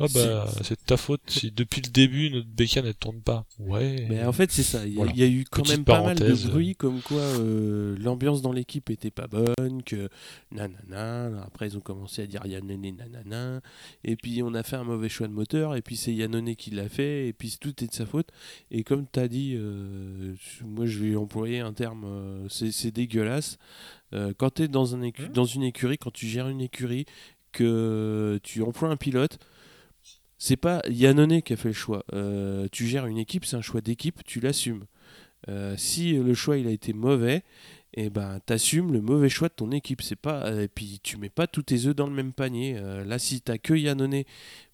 ah bah c'est ta faute si depuis le début notre bécane ne tourne pas. Ouais. Mais en fait c'est ça. Il y, a eu quand même pas mal de bruit comme quoi euh, l'ambiance dans l'équipe était pas bonne, que nanana. Après ils ont commencé à dire Yannone nanana. Et puis on a fait un mauvais choix de moteur. Et puis c'est Yannone qui l'a fait. Et puis tout est de sa faute. Et comme tu as dit, euh, moi je vais employer un terme, euh, c'est dégueulasse. quand tu es dans, un mmh. dans une écurie, quand tu gères une écurie, que tu emploies un pilote c'est pas Yannone qui a fait le choix. Euh, tu gères une équipe, c'est un choix d'équipe, tu l'assumes. Euh, si le choix a été mauvais, et eh ben t'assumes le mauvais choix de ton équipe. C'est pas et puis tu mets pas tous tes œufs dans le même panier. Euh, là, si t'as que Yannone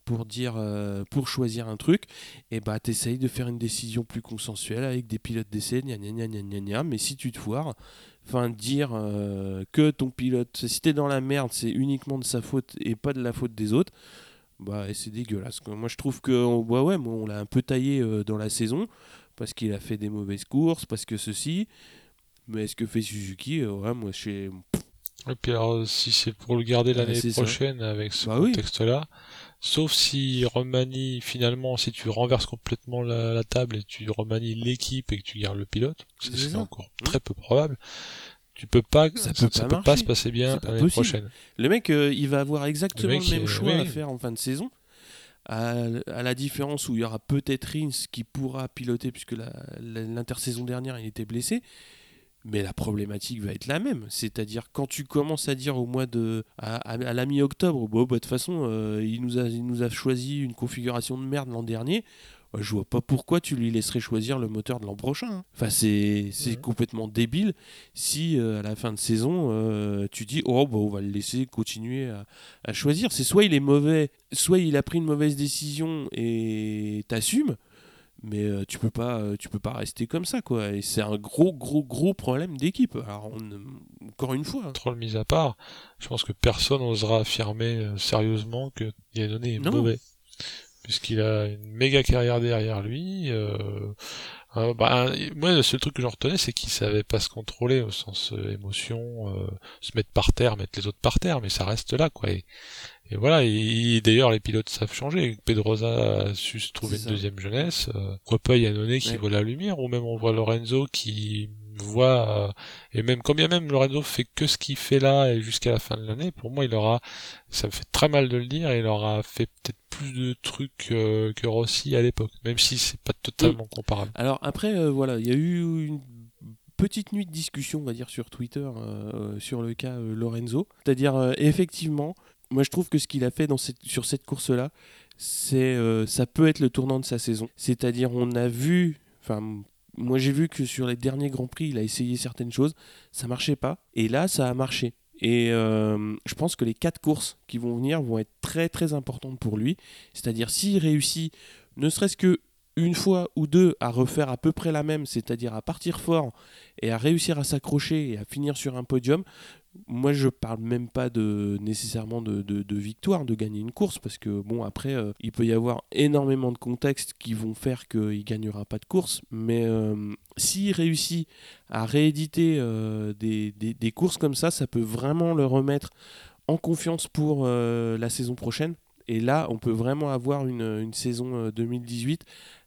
pour dire, euh, pour choisir un truc, et bah t'essayes de faire une décision plus consensuelle avec des pilotes d'essai, gna gna gna Mais si tu te foires, dire euh, que ton pilote, si t'es dans la merde, c'est uniquement de sa faute et pas de la faute des autres. Bah, c'est dégueulasse. Moi, je trouve que bah ouais, on l'a un peu taillé dans la saison parce qu'il a fait des mauvaises courses, parce que ceci. Mais ce que fait Suzuki, ouais, moi, je et puis alors, si c'est pour le garder l'année prochaine avec ce bah contexte-là, sauf si remanie finalement, si tu renverses complètement la, table et tu remanies l'équipe et que tu gardes le pilote, c'est encore mmh. très peu probable. Tu peux pas, ça, peut, pas, se passer bien l'année prochaine. Le mec, euh, il va avoir exactement le, même choix à faire en fin de saison. À, la différence où il y aura peut-être Rins qui pourra piloter puisque l'intersaison dernière il était blessé mais la problématique va être la même. C'est-à-dire quand tu commences à dire au mois de. à, la mi-octobre, bon, bah, de toute façon, euh, il, nous a, il nous a choisi une configuration de merde l'an dernier. Je vois pas pourquoi tu lui laisserais choisir le moteur de l'an prochain. Hein. Enfin, c'est complètement débile si euh, à la fin de saison, euh, tu dis Oh, bah, on va le laisser continuer à, à choisir. C'est soit il est mauvais, soit il a pris une mauvaise décision et t'assumes mais euh, tu peux pas tu peux pas rester comme ça quoi et c'est un gros gros gros problème d'équipe alors encore une fois trop mise à part je pense que personne n'osera affirmer sérieusement que Yannone est mauvais puisqu'il a une méga carrière derrière lui bah, moi le seul truc que j'en retenais c'est qu'il savait pas se contrôler au sens émotion se mettre par terre mettre les autres par terre mais ça reste là quoi et, et voilà, et, d'ailleurs les pilotes savent changer. Pedrosa a su se trouver une deuxième jeunesse. Euh, pourquoi pas Yannone qui voit la lumière, ou même on voit Lorenzo qui voit euh, et même quand bien même Lorenzo fait que ce qu'il fait là et jusqu'à la fin de l'année, pour moi il aura, ça me fait très mal de le dire, il aura fait peut-être plus de trucs euh, que Rossi à l'époque, même si c'est pas totalement comparable. Alors après voilà, il y a eu une petite nuit de discussion, on va dire, sur Twitter sur le cas Lorenzo. C'est-à-dire, effectivement, moi, je trouve que ce qu'il a fait dans cette, sur cette course-là, c'est euh, ça peut être le tournant de sa saison. C'est-à-dire, on a vu, enfin, moi j'ai vu que sur les derniers grands prix, il a essayé certaines choses, ça marchait pas, et là, ça a marché. Et euh, je pense que les quatre courses qui vont venir vont être très très importantes pour lui. C'est-à-dire, s'il réussit, ne serait-ce que une fois ou deux à refaire à peu près la même, c'est-à-dire à partir fort et à réussir à s'accrocher et à finir sur un podium, moi je parle même pas de nécessairement de, victoire, de gagner une course, parce que bon après euh, il peut y avoir énormément de contextes qui vont faire qu'il gagnera pas de course, mais euh, s'il réussit à rééditer euh, des, courses comme ça, ça peut vraiment le remettre en confiance pour la saison prochaine. Et là, on peut vraiment avoir une, une saison 2018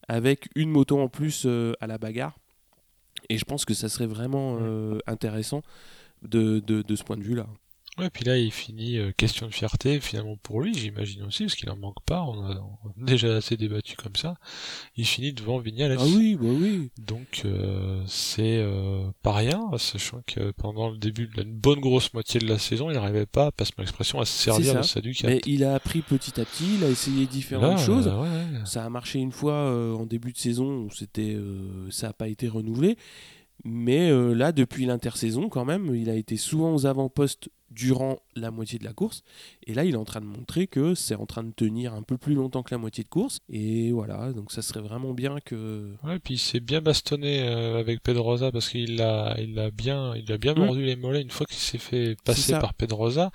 avec une moto en plus à la bagarre. Et je pense que ça serait vraiment intéressant de, de, de ce point de vue-là. Ouais, puis là, il finit euh, question de fierté, finalement pour lui, j'imagine aussi, parce qu'il en manque pas, on a, déjà assez débattu comme ça. Il finit devant Vignales. Ah oui, bah oui. Donc, euh, c'est euh, pas rien, sachant que pendant le début de la une bonne grosse moitié de la saison, il n'arrivait pas, passe mon expression, à se servir de sa Ducati. Mais il a appris petit à petit, il a essayé différentes choses. Ça a marché une fois en début de saison, c'était, ça n'a pas été renouvelé. Mais euh, là, depuis l'intersaison, quand même, il a été souvent aux avant-postes durant la moitié de la course. Et là, il est en train de montrer que c'est en train de tenir un peu plus longtemps que la moitié de course. Et voilà, donc ça serait vraiment bien que. Ouais, puis il s'est bien bastonné euh, avec Pedrosa parce qu'il a, il a bien, il a bien mmh. mordu les mollets une fois qu'il s'est fait passer par Pedrosa.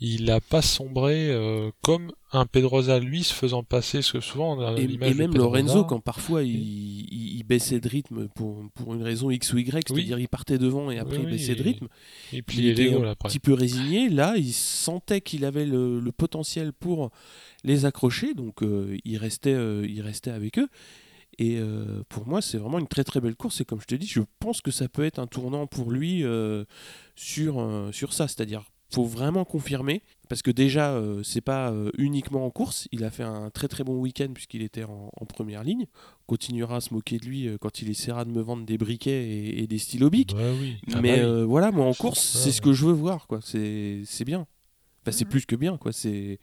Il n'a pas sombré euh, comme un Pedrosa lui se faisant passer, parce que souvent on a et, et même Lorenzo quand parfois il, baissait de rythme pour, pour une raison X ou Y, c'est-à-dire il partait devant et après il baissait de rythme. Et puis il, était un petit peu Là, il sentait qu'il avait le, potentiel pour les accrocher, donc euh, il, restait, euh, avec eux. Et euh, pour moi, c'est vraiment une très très belle course. Et comme je te dis, je pense que ça peut être un tournant pour lui sur, ça. C'est-à-dire faut vraiment confirmer parce que déjà c'est pas uniquement en course il a fait un très très bon week-end puisqu'il était en, première ligne continuera à se moquer de lui euh, quand il essaiera de me vendre des briquets et, des stylos bic. Bah ah mais bah voilà moi en course c'est ce que je veux voir quoi. C'est bien. Enfin c'est plus que bien quoi. C'est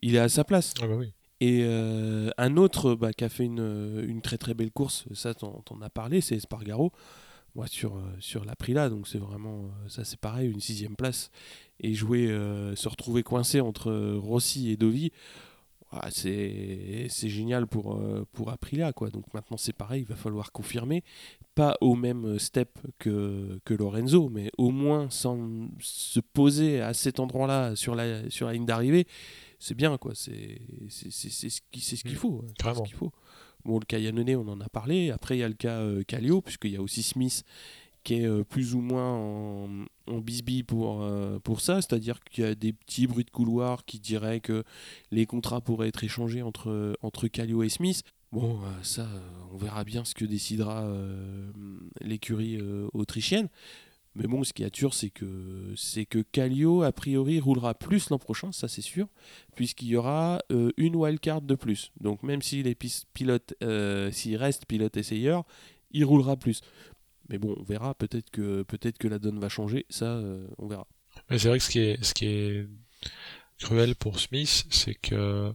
il est à sa place. Ah bah et un autre bah, qui a fait une, une, très très belle course ça t'en as parlé c'est Spargaro moi sur, sur l'Aprila donc c'est vraiment ça c'est pareil une sixième place. Et jouer, euh, se retrouver coincé entre Rossi et Dovi, ah, c'est génial pour, euh, pour Aprilia. Quoi. Donc maintenant, c'est pareil, il va falloir confirmer. Pas au même step que, que Lorenzo, mais au moins sans se poser à cet endroit-là sur la, sur la ligne d'arrivée, c'est bien. quoi. C'est ce qu'il ce qu'il mm. faut. Ce qu'il faut. Bon, le cas Yannone, on en a parlé. Après, il y a le cas euh, Calio, puisqu'il y a aussi Smith qui est euh, plus ou moins en, en bisbille pour, euh, pour ça, c'est-à-dire qu'il y a des petits bruits de couloir qui diraient que les contrats pourraient être échangés entre, entre et Smith. Bon, ça, on verra bien ce que décidera l'écurie autrichienne. Mais bon, ce qui est sûr, c'est que, c'est que Calio, a priori, roulera plus l'an prochain, ça c'est sûr, puisqu'il y aura euh, une wildcard de plus. Donc même s'il est pilote, euh, s'il reste pilote essayeur, il roulera plus. Mais bon, on verra, peut-être que, peut-être que la donne va changer, ça, euh, on verra. Mais c'est vrai que ce qui est, ce qui est cruel pour Smith, c'est que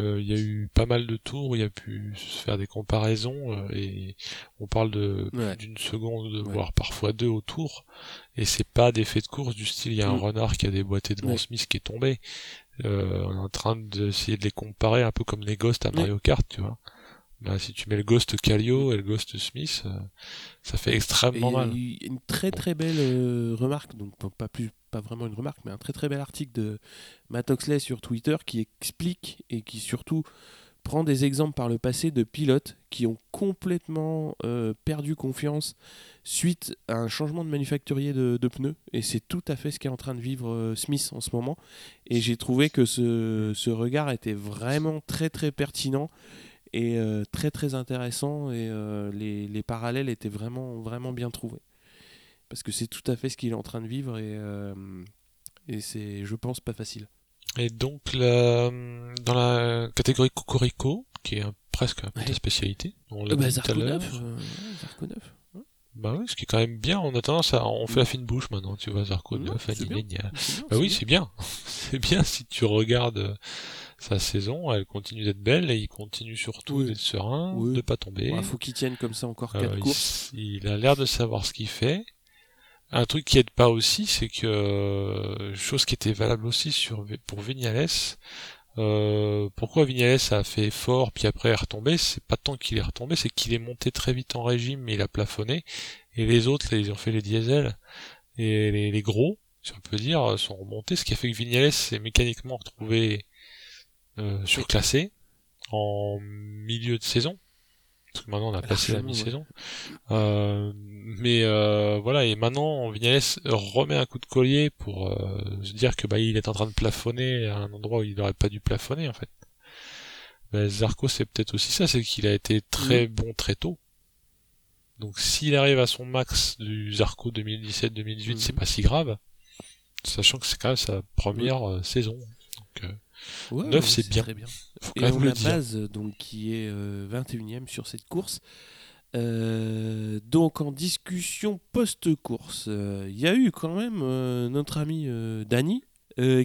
euh, il y a eu pas mal de tours où il y a pu se faire des comparaisons euh, et on parle de d'une seconde voire parfois deux au tour. Et c'est pas d'effet de course du style. Il y a un mm. renard qui a déboîté devant Smith qui est tombé euh, on est en train d'essayer de les comparer un peu comme les ghosts à Mario Kart tu vois Là, si tu mets le Ghost Calio et le Ghost Smith, ça fait extrêmement mal. Une très très belle remarque, donc pas plus pas vraiment une remarque, mais un très très bel article de Matt Oxley sur Twitter qui explique et qui surtout prend des exemples par le passé de pilotes qui ont complètement euh, perdu confiance suite à un changement de manufacturier de, pneus. Et c'est tout à fait ce qu'est en train de vivre euh, Smith en ce moment. Et j'ai trouvé que ce, regard était vraiment très très pertinent et euh, très très intéressant. Et les, les, parallèles étaient vraiment vraiment bien trouvés parce que c'est tout à fait ce qu'il est en train de vivre et, euh, et c'est, je pense, pas facile. Et donc, dans la catégorie Cocorico, qui est presque un peu de spécialité, on l'a bah, dit tout à l'heure. Euh, bah oui, ce qui est quand même bien, on a tendance à, on fait la fine bouche maintenant, tu vois, Zarco 9, Bah oui, c'est bien. [laughs] c'est bien si tu regardes euh, sa saison, elle continue d'être belle et il continue surtout d'être serein, de pas tomber. Il faut qu'il tienne comme ça encore quatre courses. il, a l'air de savoir ce qu'il fait. Un truc qui aide pas aussi, c'est que euh, chose qui était valable aussi sur pour Vignales. Euh, pourquoi Vignales a fait fort puis après est retombé C'est pas tant qu'il est retombé, c'est qu'il est monté très vite en régime, mais il a plafonné. Et les autres, ils ont fait les diesels et les, gros, si on peut dire, sont remontés, ce qui a fait que Vignales s'est mécaniquement retrouvé euh, surclassé en milieu de saison parce que maintenant on a passé la mi-saison. Euh, mais euh, voilà, et maintenant Vignales remet un coup de collier pour euh, se dire que bah il est en train de plafonner à un endroit où il n'aurait pas dû plafonner en fait. Bah, Zarco c'est peut-être aussi ça, c'est qu'il a été très mm. bon très tôt. Donc s'il arrive à son max du Zarco 2017-2018, c'est mm. pas si grave, sachant que c'est quand même sa première saison. Donc, 9 c'est bien. bien. et on la base donc, qui est 21ème euh, sur cette course. Euh, donc en discussion post-course, euh, il y a eu quand même notre ami Dany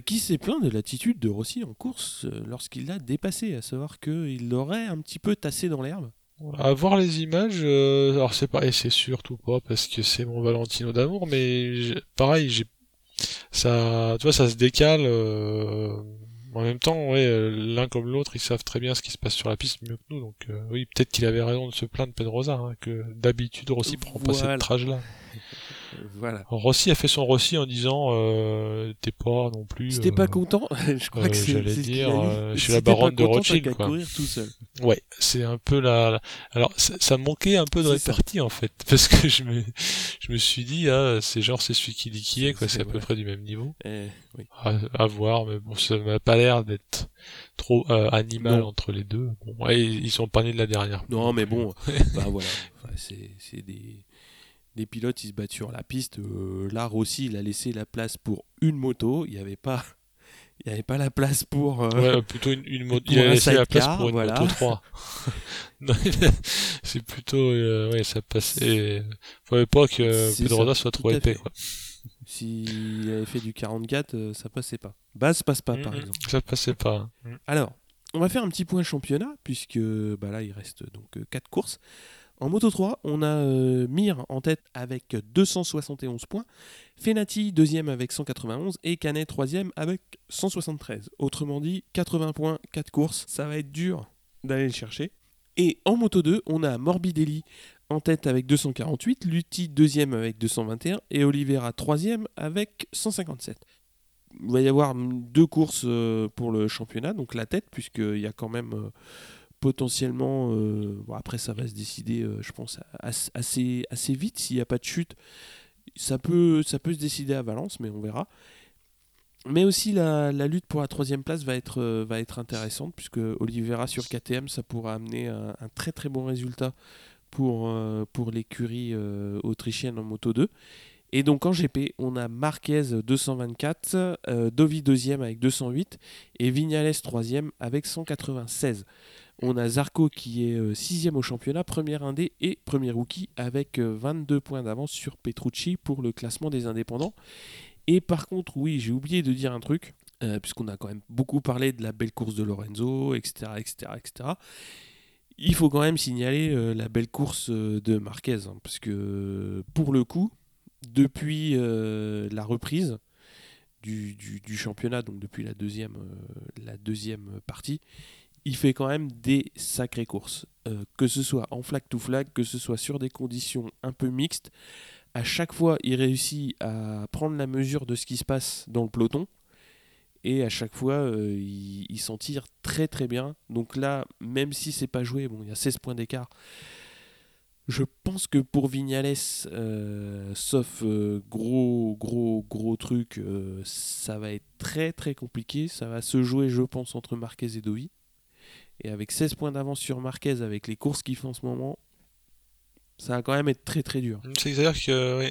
qui s'est plaint de l'attitude de Rossi en course lorsqu'il l'a dépassé, à savoir qu'il l'aurait un petit peu tassé dans l'herbe. À voir les images, alors c'est pas, et c'est surtout pas parce que c'est mon Valentino d'amour, mais pareil, j'ai ça, tu vois, ça se décale en même temps, ouais, euh, l'un comme l'autre, ils savent très bien ce qui se passe sur la piste mieux que nous. Donc euh, oui, peut-être qu'il avait raison de se plaindre Pedrosa, hein, que d'habitude Rossi prend pas cette trage-là. [laughs] Voilà. Rossi a fait son Rossi en disant euh, t'es pas non plus. C'était pas content. [laughs] je crois que c'est. J'allais dire, je suis la baronne de Rothschild. Quoi. courir tout seul. Ouais, c'est un peu la. Alors ça, manquait un peu de répartie en fait, [laughs] parce que je me, je me suis dit ah c'est genre c'est celui qui dit qui est quoi, c'est à peu près du même niveau. Eh, oui. à, voir, mais bon ça m'a pas l'air d'être trop euh, animal entre les deux. Bon, ouais, ils sont pas nés de la dernière. Non mais bon, [laughs] bah voilà, c'est des les pilotes ils se battent sur la piste. Euh, là aussi, il a laissé la place pour une moto. Il n'y avait pas. [laughs] Il n'y avait pas la place pour. Euh, ouais, plutôt une, une moto. Il a laissé la place pour une moto 3. [laughs] c'est plutôt. Euh, ouais, ça passait. Pas que Pedrosa soit trop épais. Quoi. S'il avait fait du 44, euh, ça passait pas. Base passe pas, par exemple. Ça passait pas. Alors, on va faire un petit point championnat, puisque bah là, il reste donc 4 courses. En Moto 3, on a euh, Mir en tête avec 271 points, Fenati deuxième avec 191 et Canet troisième avec 173. Autrement dit, 80 points, 4 courses, ça va être dur d'aller le chercher. Et en Moto 2, on a Morbidelli en tête avec 248, Lutti deuxième avec 221 et Oliveira troisième avec 157. Il va y avoir deux courses euh, pour le championnat, donc la tête, puisqu'il y a quand même euh, potentiellement, euh, après ça va se décider, euh, je pense, assez, vite. S'il n'y a pas de chute, ça peut, ça peut se décider à Valence, mais on verra. Mais aussi la, lutte pour la troisième place va être, euh, va être intéressante, puisque Oliveira sur KTM, ça pourra amener un, très très bon résultat pour, pour l'écurie autrichienne en Moto 2. Et donc en GP, on a Marquez 224, euh, Dovi deuxième avec 208 et Vignales troisième avec 196. On a Zarco qui est euh, sixième au championnat, premier indé et premier rookie avec euh, 22 points d'avance sur Petrucci pour le classement des indépendants. Et par contre, oui, j'ai oublié de dire un truc, euh, puisqu'on a quand même beaucoup parlé de la belle course de Lorenzo, etc., etc., etc. Il faut quand même signaler euh, la belle course euh, de Marquez, hein, parce que pour le coup, depuis euh, la reprise du, championnat, donc depuis euh, la deuxième partie, il fait quand même des sacrées courses. Euh, que ce soit en flag to flag, que ce soit sur des conditions un peu mixtes, à chaque fois il réussit à prendre la mesure de ce qui se passe dans le peloton. Et à chaque fois, euh, il, s'en tire très très bien. Donc là, même si c'est pas joué, il y a 16 points d'écart. Je pense que pour Vignales, euh, sauf gros gros gros truc, ça va être très très compliqué. Ça va se jouer, je pense, entre Marquez et Dovi. Et avec 16 points d'avance sur Marquez, avec les courses qu'il fait en ce moment, ça va quand même être très très dur. C'est-à-dire que,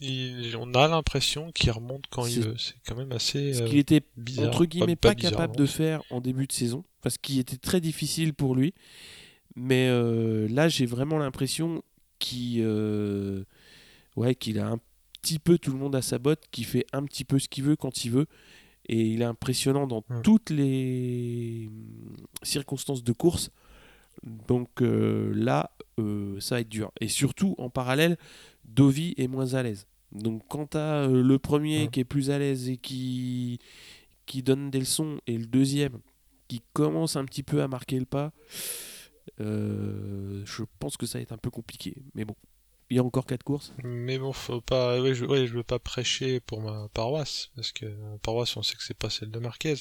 il- on a l'impression qu'il remonte quand il veut. C'est quand même assez Ce euh, qu'il était bizarre. entre guillemets pas, capable de faire en début de saison, parce qu'il était très difficile pour lui. Mais euh, là, j'ai vraiment l'impression qu'il euh, ouais, qu'il a un petit peu tout le monde à sa botte, qu'il fait un petit peu ce qu'il veut quand il veut. Et il est impressionnant dans Mm. toutes les hum, circonstances de course. Donc euh, là, euh, ça va être dur. Et surtout, en parallèle, Dovi est moins à l'aise. Donc quand tu as le premier Mm. qui est plus à l'aise et qui, qui donne des leçons, et le deuxième qui commence un petit peu à marquer le pas, euh, je pense que ça va être un peu compliqué. Mais bon, il y a encore quatre courses. Mais bon, faut pas, ouais, je, ouais, je veux pas prêcher pour ma paroisse, parce que ma paroisse, on sait que c'est pas celle de Marquez.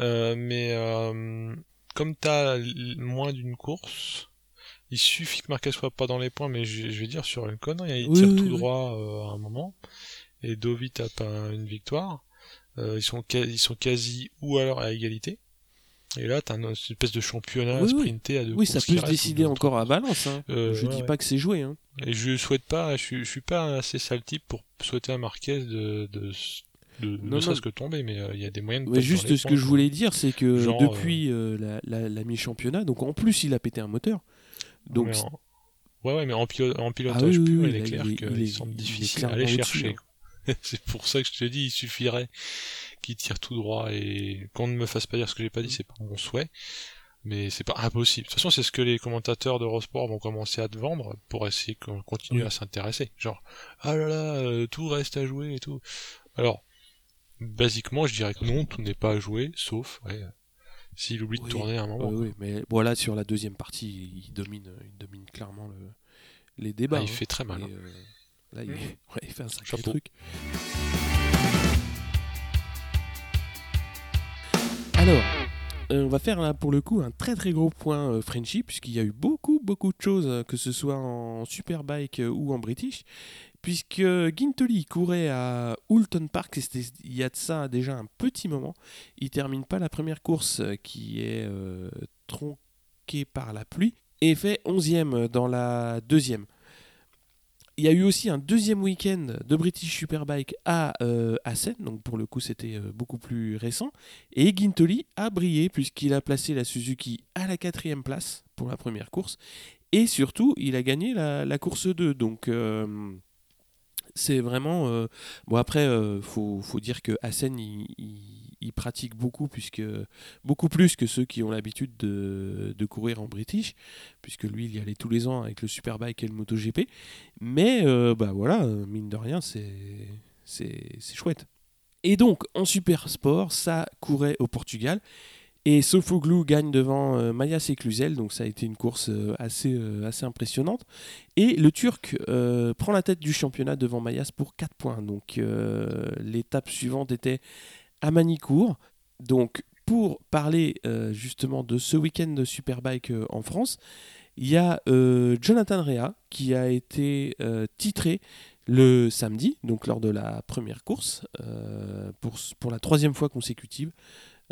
Euh, mais euh, comme t'as moins d'une course, il suffit que Marquez soit pas dans les points, mais je, je vais dire sur une connerie, hein, il Oui, tire oui, tout oui. droit euh, à un moment, et Dovi tape un- une victoire. Euh, ils sont ils sont quasi ou alors à égalité. Et là, t'as une espèce de championnat Oui, sprinté à deux Oui, ça peut se décider encore à Valence. hein. Euh, je ouais, dis ouais. pas que c'est joué. hein. et je souhaite pas, je, suis- je suis pas assez sale type pour souhaiter à Marquez de, de, de, Non, ne serait-ce que tomber, mais euh, il y a des moyens de dans juste ce que je voulais dire, c'est que Genre, depuis euh, la, la- la mi-championnat, donc en plus il a pété un moteur. Donc en- Ouais, ouais, mais en, pilo- en pilotage Ah oui, oui, pur, oui, il est clair qu'il semble difficile à aller chercher. [laughs] C'est pour ça que je te dis, il suffirait qu'il tire tout droit et qu'on ne me fasse pas dire ce que j'ai pas dit, c'est pas mon souhait. Mais c'est pas impossible. De toute façon, c'est ce que les commentateurs d'Eurosport vont commencer à te vendre pour essayer qu'on continue Oui. à s'intéresser. Genre, ah là là, euh, tout reste à jouer et tout. Alors, basiquement, je dirais que non, tout n'est pas à jouer, sauf, ouais, euh, s'il oublie de tourner à un moment. Oui, oui, mais voilà, sur la deuxième partie, il domine, il domine clairement le- les débats. Ah, il hein. fait très mal. Et, hein. euh, là, il, Mm. [laughs] ouais, il fait un sacré Chapeau. truc. On va faire là pour le coup un très très gros point euh, Frenchy, puisqu'il y a eu beaucoup beaucoup de choses, euh, que ce soit en Superbike euh, ou en British, puisque Gintoli courait à Houlton Park, c'était il y a de ça déjà un petit moment. Il termine pas la première course euh, qui est euh, tronquée par la pluie, et fait 11e dans la deuxième. Il y a eu aussi un deuxième week-end de British Superbike à euh, Assen, donc pour le coup c'était euh, beaucoup plus récent. Et Gintoli a brillé puisqu'il a placé la Suzuki à la quatrième place pour la première course. Et surtout, il a gagné la, course 2. Donc euh, c'est vraiment... euh, Bon après, euh, faut, faut dire que Assen, il, il- il pratique beaucoup, plus que ceux qui ont l'habitude de, courir en British, puisque lui, il y allait tous les ans avec le Superbike et le MotoGP. Mais bah voilà, mine de rien, c'est chouette. Et donc, en super sport, ça courait au Portugal. Et Sofoglou gagne devant euh, Mayas et Cluzel, donc ça a été une course euh, assez, euh, assez impressionnante. Et le Turc prend la tête du championnat devant Mayas pour 4 points. Donc l'étape suivante était à Manicourt. Donc pour parler justement de ce week-end de Superbike en France, il y a Jonathan Rea qui a été titré le samedi, donc lors de la première course, euh, pour, pour, la troisième fois consécutive,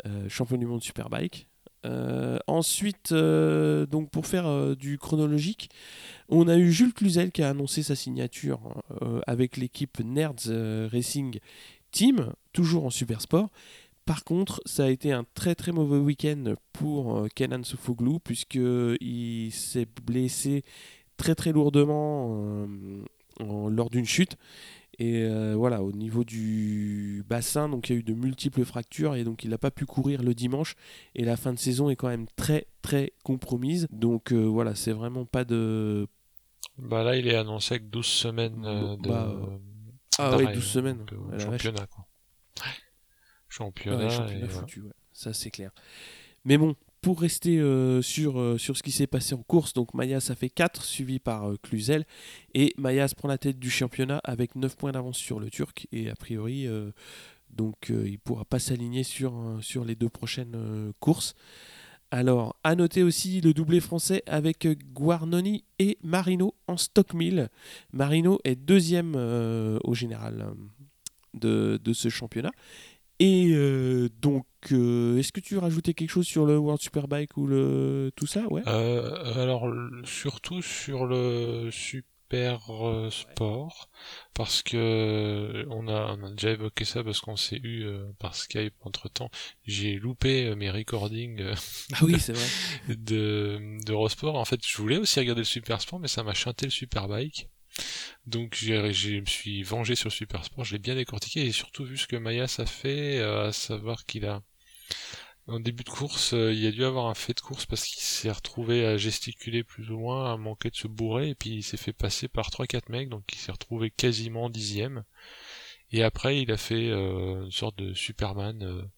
euh, champion du monde Superbike. Euh, ensuite, donc pour faire du chronologique, on a eu Jules Cluzel qui a annoncé sa signature avec l'équipe Nerds Racing Team, toujours en Supersport. Par contre, ça a été un très très mauvais week-end pour Kenan Sofoglou puisqu'il s'est blessé très très lourdement lors d'une chute. Et euh, voilà, au niveau du bassin, donc il y a eu de multiples fractures et donc il n'a pas pu courir le dimanche. Et la fin de saison est quand même très très compromise. Donc euh, voilà, c'est vraiment pas de. Bah là, il est annoncé avec 12 semaines euh, de. Bah, ah ouais, 12 semaines. championnat quoi. Championnat. championnat foutu, ça c'est clair. Mais bon, pour rester euh, sur, euh, sur ce qui s'est passé en course, donc Mayas a fait 4, suivi par euh, Cluzel. Et Mayas prend la tête du championnat avec 9 points d'avance sur le Turc. Et a priori, donc il ne pourra pas s'aligner sur, sur les deux prochaines courses. Alors, à noter aussi le doublé français avec Guarnoni et Marino en stock 1000. Marino est deuxième au général de, de, ce championnat. Et euh, donc, euh, est-ce que tu rajouter quelque chose sur le World Superbike ou le tout ça? Ouais euh, Alors, surtout sur le Super Sport, parce que on a, on a déjà évoqué ça parce qu'on s'est eu par Skype entre temps. J'ai loupé mes recordings ah oui, c'est vrai. [laughs] de d'Eurosport. En fait, je voulais aussi regarder le Super Sport, mais ça m'a chanté le Superbike. Donc je me suis vengé sur Super Sport, je l'ai bien décortiqué et surtout vu ce que Mayas a fait, euh, à savoir qu'il a en début de course, euh, il a dû avoir un fait de course parce qu'il s'est retrouvé à gesticuler plus ou moins, à manquer de se bourrer, et puis il s'est fait passer par 3-4 mecs, donc il s'est retrouvé quasiment dixième. Et après, il a fait euh, une sorte de Superman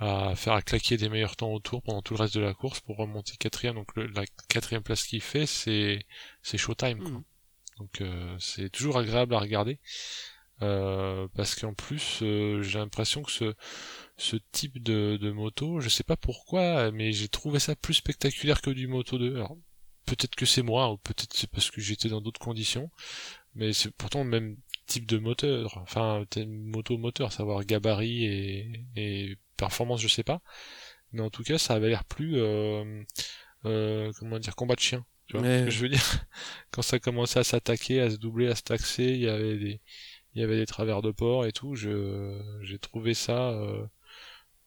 à faire à claquer des meilleurs temps autour pendant tout le reste de la course pour remonter quatrième. Donc la quatrième place qu'il fait, c'est c'est Showtime. Quoi. Hmm. Donc euh, c'est toujours agréable à regarder. Euh, parce qu'en plus euh, j'ai l'impression que ce, ce type de, de, moto, je sais pas pourquoi, mais j'ai trouvé ça plus spectaculaire que du Moto 2. Alors peut-être que c'est moi, ou peut-être c'est parce que j'étais dans d'autres conditions, mais c'est pourtant le même type de moteur, enfin moto moteur, savoir gabarit et, et performance, je sais pas, mais en tout cas ça avait l'air plus euh, euh, comment dire combat de chien. Tu vois ce que je veux dire [laughs] Quand ça commençait à s'attaquer, à se doubler, à se taxer, il y avait des, il y avait des travers de port et tout. Je, j'ai trouvé ça, euh,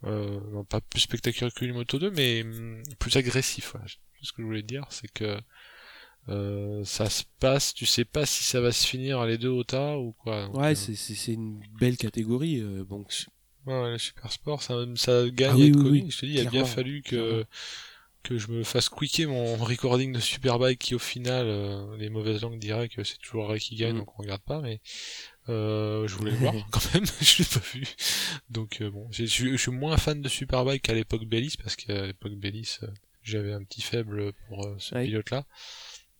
non, pas plus spectaculaire que Moto 2, mais hum, plus agressif. Ce que je voulais dire, c'est que euh, ça se passe, tu sais pas si ça va se finir les deux au tas ou quoi. ouais, euh, c'est, une belle catégorie. Euh, bon. Ouais, le super sport, ça, ça gagne ah, oui, Je te dis, il a bien fallu que que je me fasse quicker mon recording de Superbike qui au final euh, les mauvaises langues diraient que c'est toujours Ray qui gagne mm. donc on regarde pas mais euh, je voulais le voir [laughs] quand même [laughs] je l'ai pas vu. Donc euh, bon je suis moins fan de Superbike qu'à l'époque Bellis parce qu'à l'époque Bellis j'avais un petit faible pour ce pilote là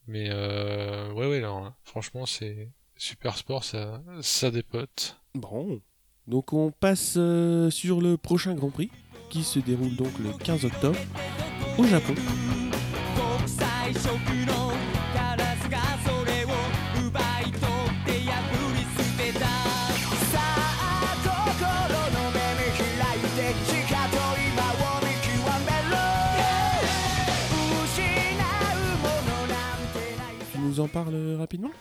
mais ouais ouais non, hein. franchement c'est super sport ça ça dépote. Bon. Donc on passe sur le prochain Grand Prix qui se déroule donc le 15 octobre au Japon. Nous en parles rapidement?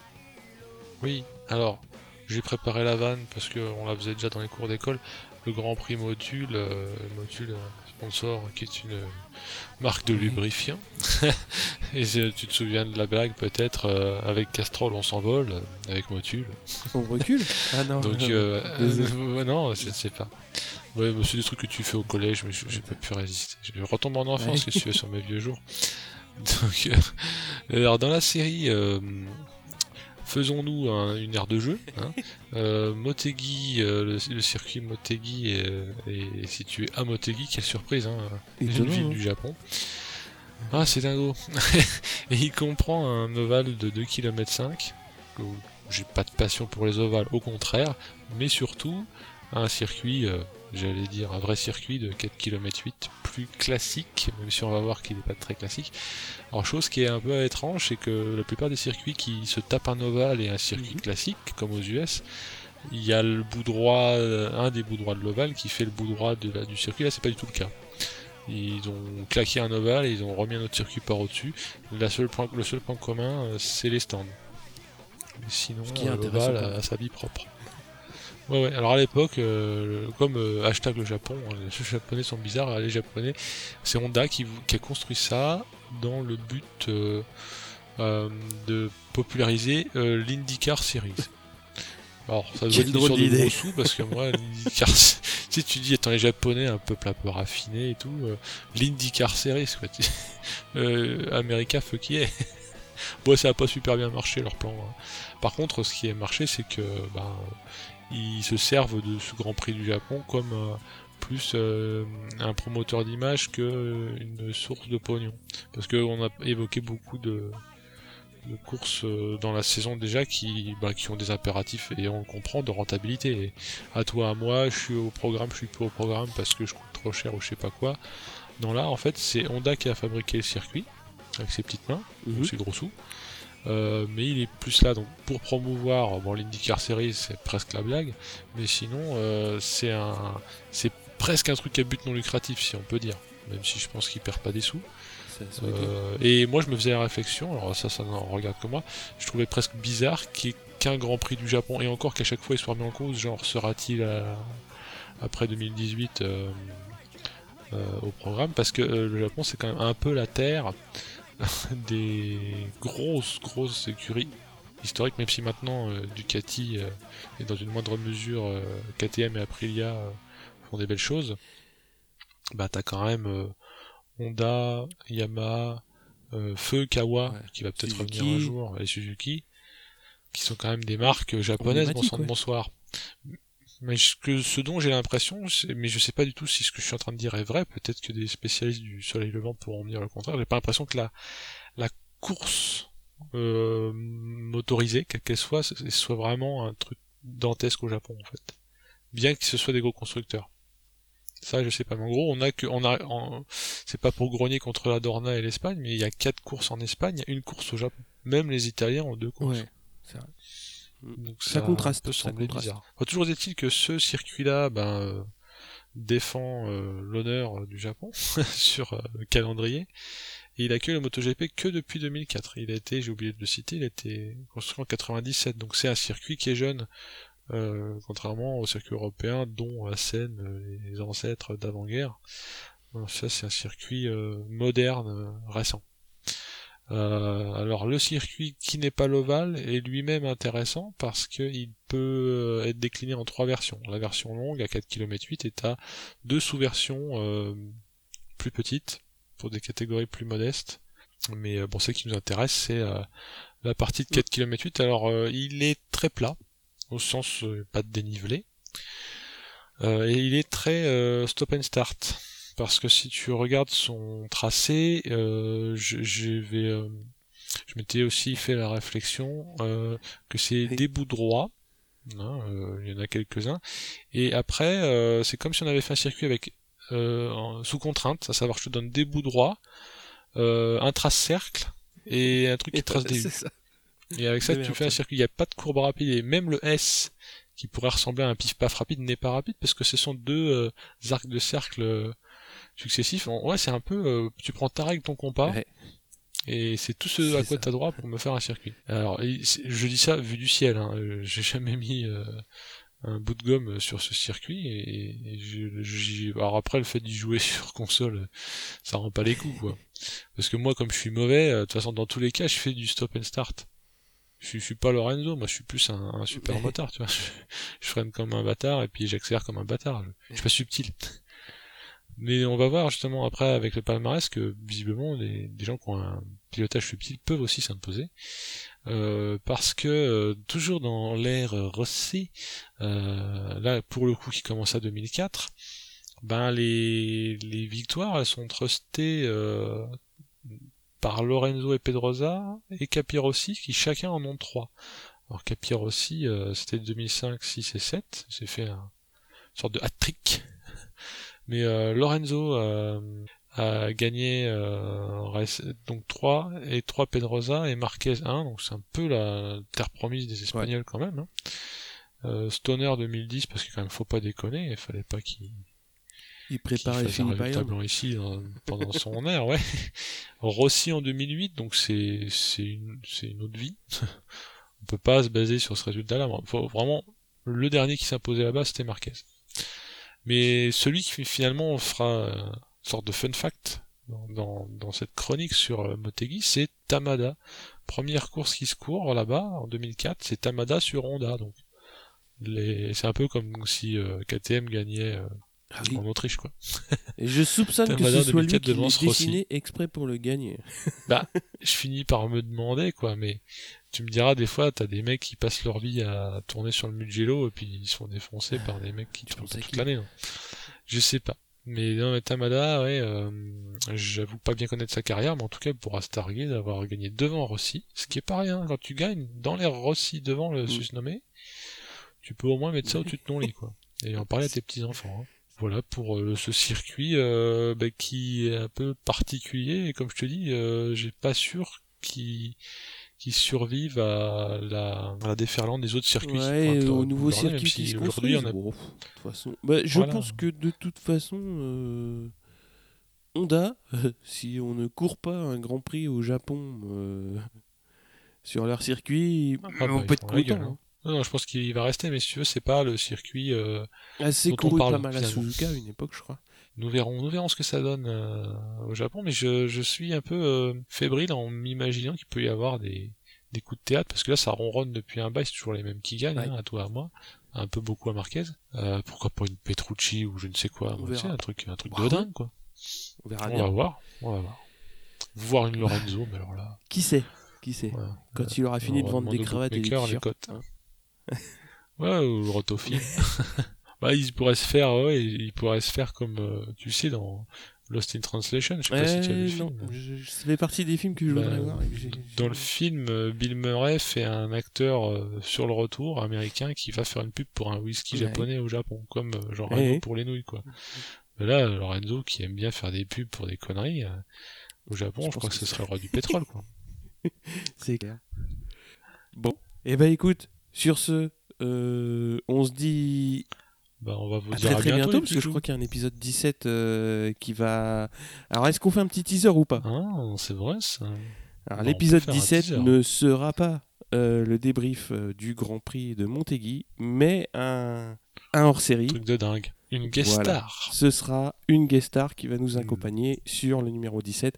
Oui, alors j'ai préparé la vanne parce qu'on la faisait déjà dans les cours d'école. Le Grand Prix Module, euh, module sponsor qui est une marque de lubrifiant. [laughs] et tu te souviens de la blague peut-être euh, avec Castrol on s'envole, avec Motul. On recule? [laughs] Ah non. Donc [laughs] euh, euh, non, je sais pas. Ouais, c'est des trucs que tu fais au collège, mais j'ai pas pu résister. Je retombe en enfance, que tu fais sur mes vieux jours? Donc, alors dans la série, faisons-nous une aire de jeu. Hein. [laughs] Euh, Motegi, euh, le, circuit Motegi est, situé à Motegi, quelle surprise, hein, une ville hein. du Japon. Ah, c'est dingo. [laughs] et il comprend un ovale de 2 km 5. J'ai pas de passion pour les ovales, au contraire, mais surtout un circuit euh, j'allais dire un vrai circuit de 4 km 8 plus classique, même si on va voir qu'il n'est pas très classique. Alors chose qui est un peu étrange, c'est que la plupart des circuits qui se tapent un ovale et un circuit mhm. classique, comme aux US, il y a le bout droit, euh, un des bouts droits de l'ovale qui fait le bout droit de du circuit, là c'est pas du tout le cas. Ils ont claqué un ovale et ils ont remis un autre circuit par au-dessus. le seul point commun, euh, c'est les stands. sinon, l'ovale a sa vie propre. Ouais, ouais. Alors à l'époque, euh, comme euh, hashtag le Japon, hein, les [laughs] japonais sont bizarres, les japonais, c'est Honda qui, a construit ça dans le but euh, de populariser l'IndyCar Series. Alors ça doit être drôle de gros sous parce que moi [laughs] l'IndyCar, [laughs] si tu dis étant les japonais un peuple un peu raffiné et tout, l'IndyCar Series quoi. America fuck yeah. bon ça a pas super bien marché leur plan. Hein. Par contre ce qui a marché c'est que bah, ils se servent de ce Grand Prix du Japon comme euh, plus euh, un promoteur d'image que une source de pognon. Parce qu'on a évoqué beaucoup de, courses euh, dans la saison déjà qui, bah, qui ont des impératifs et on comprend de rentabilité. Et à toi, à moi, je suis au programme, je suis pas au programme parce que je coûte trop cher ou je sais pas quoi. Non là, en fait, c'est Honda qui a fabriqué le circuit avec ses petites mains, mmh. ses gros sous. Euh, mais il est plus là donc pour promouvoir bon l'IndyCar Series c'est presque la blague mais sinon euh, c'est un c'est presque un truc à but non lucratif si on peut dire même si je pense qu'il perd pas des sous. Euh, et moi je me faisais la réflexion alors ça ça n'en regarde que moi je trouvais presque bizarre qu'un Grand Prix du Japon et encore qu'à chaque fois il soit remis en cause genre sera-t-il après 2018 au programme parce que le Japon c'est quand même un peu la terre [laughs] des grosses, grosses écuries historiques, même si maintenant euh, Ducati euh, et dans une moindre mesure euh, KTM et Aprilia font des belles choses, bah t'as quand même Honda, Yamaha, Feu, Kawa, qui va peut-être revenir un jour, et Suzuki, qui sont quand même des marques japonaises, bonsoir. Mais ce, dont j'ai l'impression, mais je sais pas du tout si ce que je suis en train de dire est vrai, peut-être que des spécialistes du soleil levant pourront me dire le contraire, j'ai pas l'impression que la, la course euh, motorisée, quelle qu'elle soit, ce soit vraiment un truc dantesque au Japon en fait. Bien que ce soit des gros constructeurs. Ça, je sais pas. Mais en gros, on a que, on a, c'est pas pour grogner contre la Dorna et l'Espagne, mais il y a quatre courses en Espagne, il y a une course au Japon. Même les Italiens ont deux courses. Ouais, c'est vrai. Donc ça, contraste, peut sembler bizarre. toujours est-il que ce circuit-là, ben, euh, défend euh, l'honneur du Japon [laughs] sur euh, le calendrier. Et il accueille le MotoGP que depuis 2004. Il a été, j'ai oublié de le citer, il a été construit en 97. Donc c'est un circuit qui est jeune, contrairement au circuit européen dont à Seine, les ancêtres d'avant-guerre. Ça c'est un circuit moderne, récent. Euh, alors le circuit qui n'est pas l'ovale est lui-même intéressant parce qu'il peut euh, être décliné en trois versions. La version longue à 4 km 8 est à deux sous-versions euh, plus petites pour des catégories plus modestes. Mais bon, ce qui nous intéresse, c'est la partie de 4 km 8. Alors il est très plat, au sens pas de dénivelé. et il est très stop and start parce que si tu regardes son tracé, euh, je, vais, euh, je m'étais aussi fait la réflexion euh, que c'est des bouts droits. Hein, il y en a quelques-uns. Et après, c'est comme si on avait fait un circuit avec sous contrainte, à savoir je te donne des bouts droits, un trace cercle et un truc qui trace des Et avec ça, tu fais un circuit. Il n'y a pas de courbe rapide et même le S qui pourrait ressembler à un pif-paf rapide n'est pas rapide parce que ce sont deux arcs de cercle successifs. Ouais, c'est un peu, euh, tu prends ta règle, ton compas, et c'est tout ce à quoi t'as droit pour me faire un circuit. Alors, je dis ça vu du ciel, hein, euh, j'ai jamais mis euh, un bout de gomme sur ce circuit, et, je, alors après le fait d'y jouer [laughs] sur console, ça rend pas les coups, quoi. Parce que moi, comme je suis mauvais, de toute façon, dans tous les cas, je fais du stop and start. je, suis pas Lorenzo, moi je suis plus un, super motard, tu vois. [laughs] Je, freine comme un bâtard et puis j'accélère comme un bâtard. Je, suis pas subtil. Mais on va voir justement après avec le palmarès que visiblement des gens qui ont un pilotage subtil peuvent aussi s'imposer. Euh, parce que euh, toujours dans l'ère Rossi, euh, là pour le coup qui commence à 2004, ben les, les victoires elles sont trustées par Lorenzo et Pedrosa et Capirossi qui chacun en ont trois. Alors Capirossi c'était 2005, 6 et 7, j'ai fait un, une sorte de hat-trick. Mais euh, Lorenzo euh, a gagné donc 3 et 3 Pedrosa et Marquez 1, donc c'est un peu la terre promise des Espagnols quand même. Hein. Stoner 2010 parce qu'il quand même faut pas déconner, il fallait pas qu'il il préparait Philippe Blanc ici pendant son air, ouais. Rossi en 2008, donc c'est c'est une une autre vie. [laughs] On peut pas se baser sur ce résultat-là. Vraiment le dernier qui s'imposait là-bas, c'était Marquez. Mais celui qui finalement fera une sorte de fun fact dans, dans, cette chronique sur euh, Motegi, c'est Tamada. Première course qui se court là-bas en 2004, c'est Tamada sur Honda. Donc c'est un peu comme si euh, KTM gagnait euh, ah en Autriche quoi. Et je soupçonne que ce soit lui qui l'ait dessiné exprès pour le gagner. bah, je finis par me demander quoi, mais tu me diras des fois t'as des mecs qui passent leur vie à tourner sur le Mugello et puis ils sont défoncés par des mecs qui tournent toute l'année. Hein. Je sais pas. Mais non, mais Tamada, ouais, euh, j'avoue pas bien connaître sa carrière, mais en tout cas, pour pourra d'avoir gagné devant Rossi, ce qui est pas rien. Quand tu gagnes dans l'air Rossi devant le mm. susnommé, tu peux au moins mettre ça au-dessus de ton lit, quoi. Et en parler à tes petits enfants. Hein voilà pour euh, ce circuit euh, bah, qui est un peu particulier et comme je te dis euh, j'ai pas sûr qu'il qui survive à la, à la déferlante des autres circuits. Ouais, au nouveau circuit qui aujourd'hui on a... de façon... bah, je pense que de toute façon Honda, [laughs] si on ne court pas un Grand Prix au Japon sur leur circuit, ah, on bah, peut être content. Non, je pense qu'il va rester, mais si tu veux, c'est pas le circuit. Euh, Assez couru pas mal à Suzuka à une époque, je crois. Nous verrons, nous verrons ce que ça donne euh, au Japon, mais je, je suis un peu euh, fébrile en m'imaginant qu'il peut y avoir des, des coups de théâtre, parce que là, ça ronronne depuis un bail, c'est toujours les mêmes qui gagnent, hein, à toi à moi, un peu beaucoup à Marquez. Euh, pourquoi pas une Petrucci ou je ne sais quoi, un truc, un truc de dingue, quoi. On verra on Va voir, on va voir. Voir une Lorenzo, mais alors là. Qui sait Qui sait Quand il aura fini de vendre des cravates et des t-shirts. Hein. ouais, ou le rotofilm. [laughs] bah, il pourrait se faire, ouais, il pourrait se faire comme, euh, tu sais, dans Lost in Translation. Je sais pas si tu as vu le film. Je, ça fait partie des films que je voudrais bah, voir. dans le film, euh, Bill Murray fait un acteur euh, sur le retour américain qui va faire une pub pour un whisky japonais au Japon, comme genre pour les nouilles, quoi. Mais là, Lorenzo qui aime bien faire des pubs pour des conneries, au Japon, je, crois que, ce serait le roi du pétrole, quoi. [laughs] C'est clair. Bon, et eh ben écoute, sur ce, euh, on se dit bah, on va vous dire très, très bientôt, parce que je crois qu'il y a un épisode 17 euh, qui va. Alors, est-ce qu'on fait un petit teaser ou pas? Ah, c'est vrai ça. Alors, l'épisode 17 ne sera pas euh, le débrief du Grand Prix de Montéguy, mais un, un hors-série. Truc de dingue. Une guest star. Ce sera une guest star qui va nous hmm. accompagner sur le numéro 17.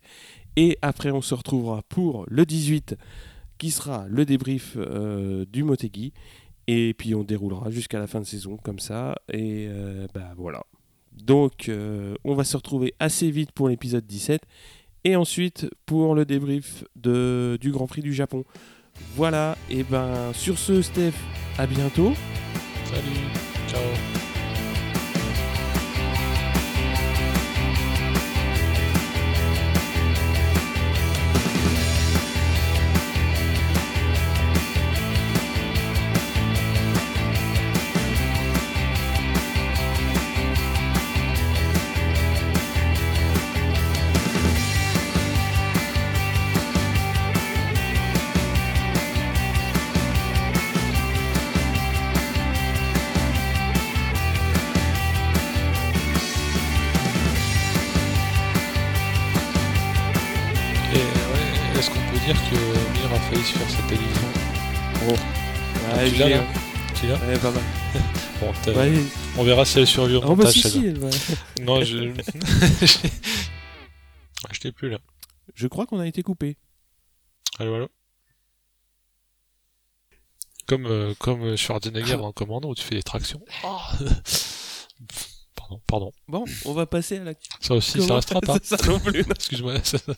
Et après, on se retrouvera pour le 18 qui sera le débrief euh, du Motegi. Et puis on déroulera jusqu'à la fin de saison comme ça. Et euh, bah voilà. Donc euh, on va se retrouver assez vite pour l'épisode 17. Et ensuite pour le débrief de, du Grand Prix du Japon. Voilà, et ben sur ce Steph, à bientôt. Salut, ciao. Pas mal. [laughs] on verra si elle survit au oh, bah, [laughs] non, je... [laughs] je t'ai plus là. Je crois qu'on a été coupé. Allô, allô? Comme euh, comme Schwarzenegger dans Commando où tu fais des tractions. Ah. pardon, pardon. Bon, on va passer à la. Ça aussi, ça restera pas. Ça non plus. Excuse-moi. ça-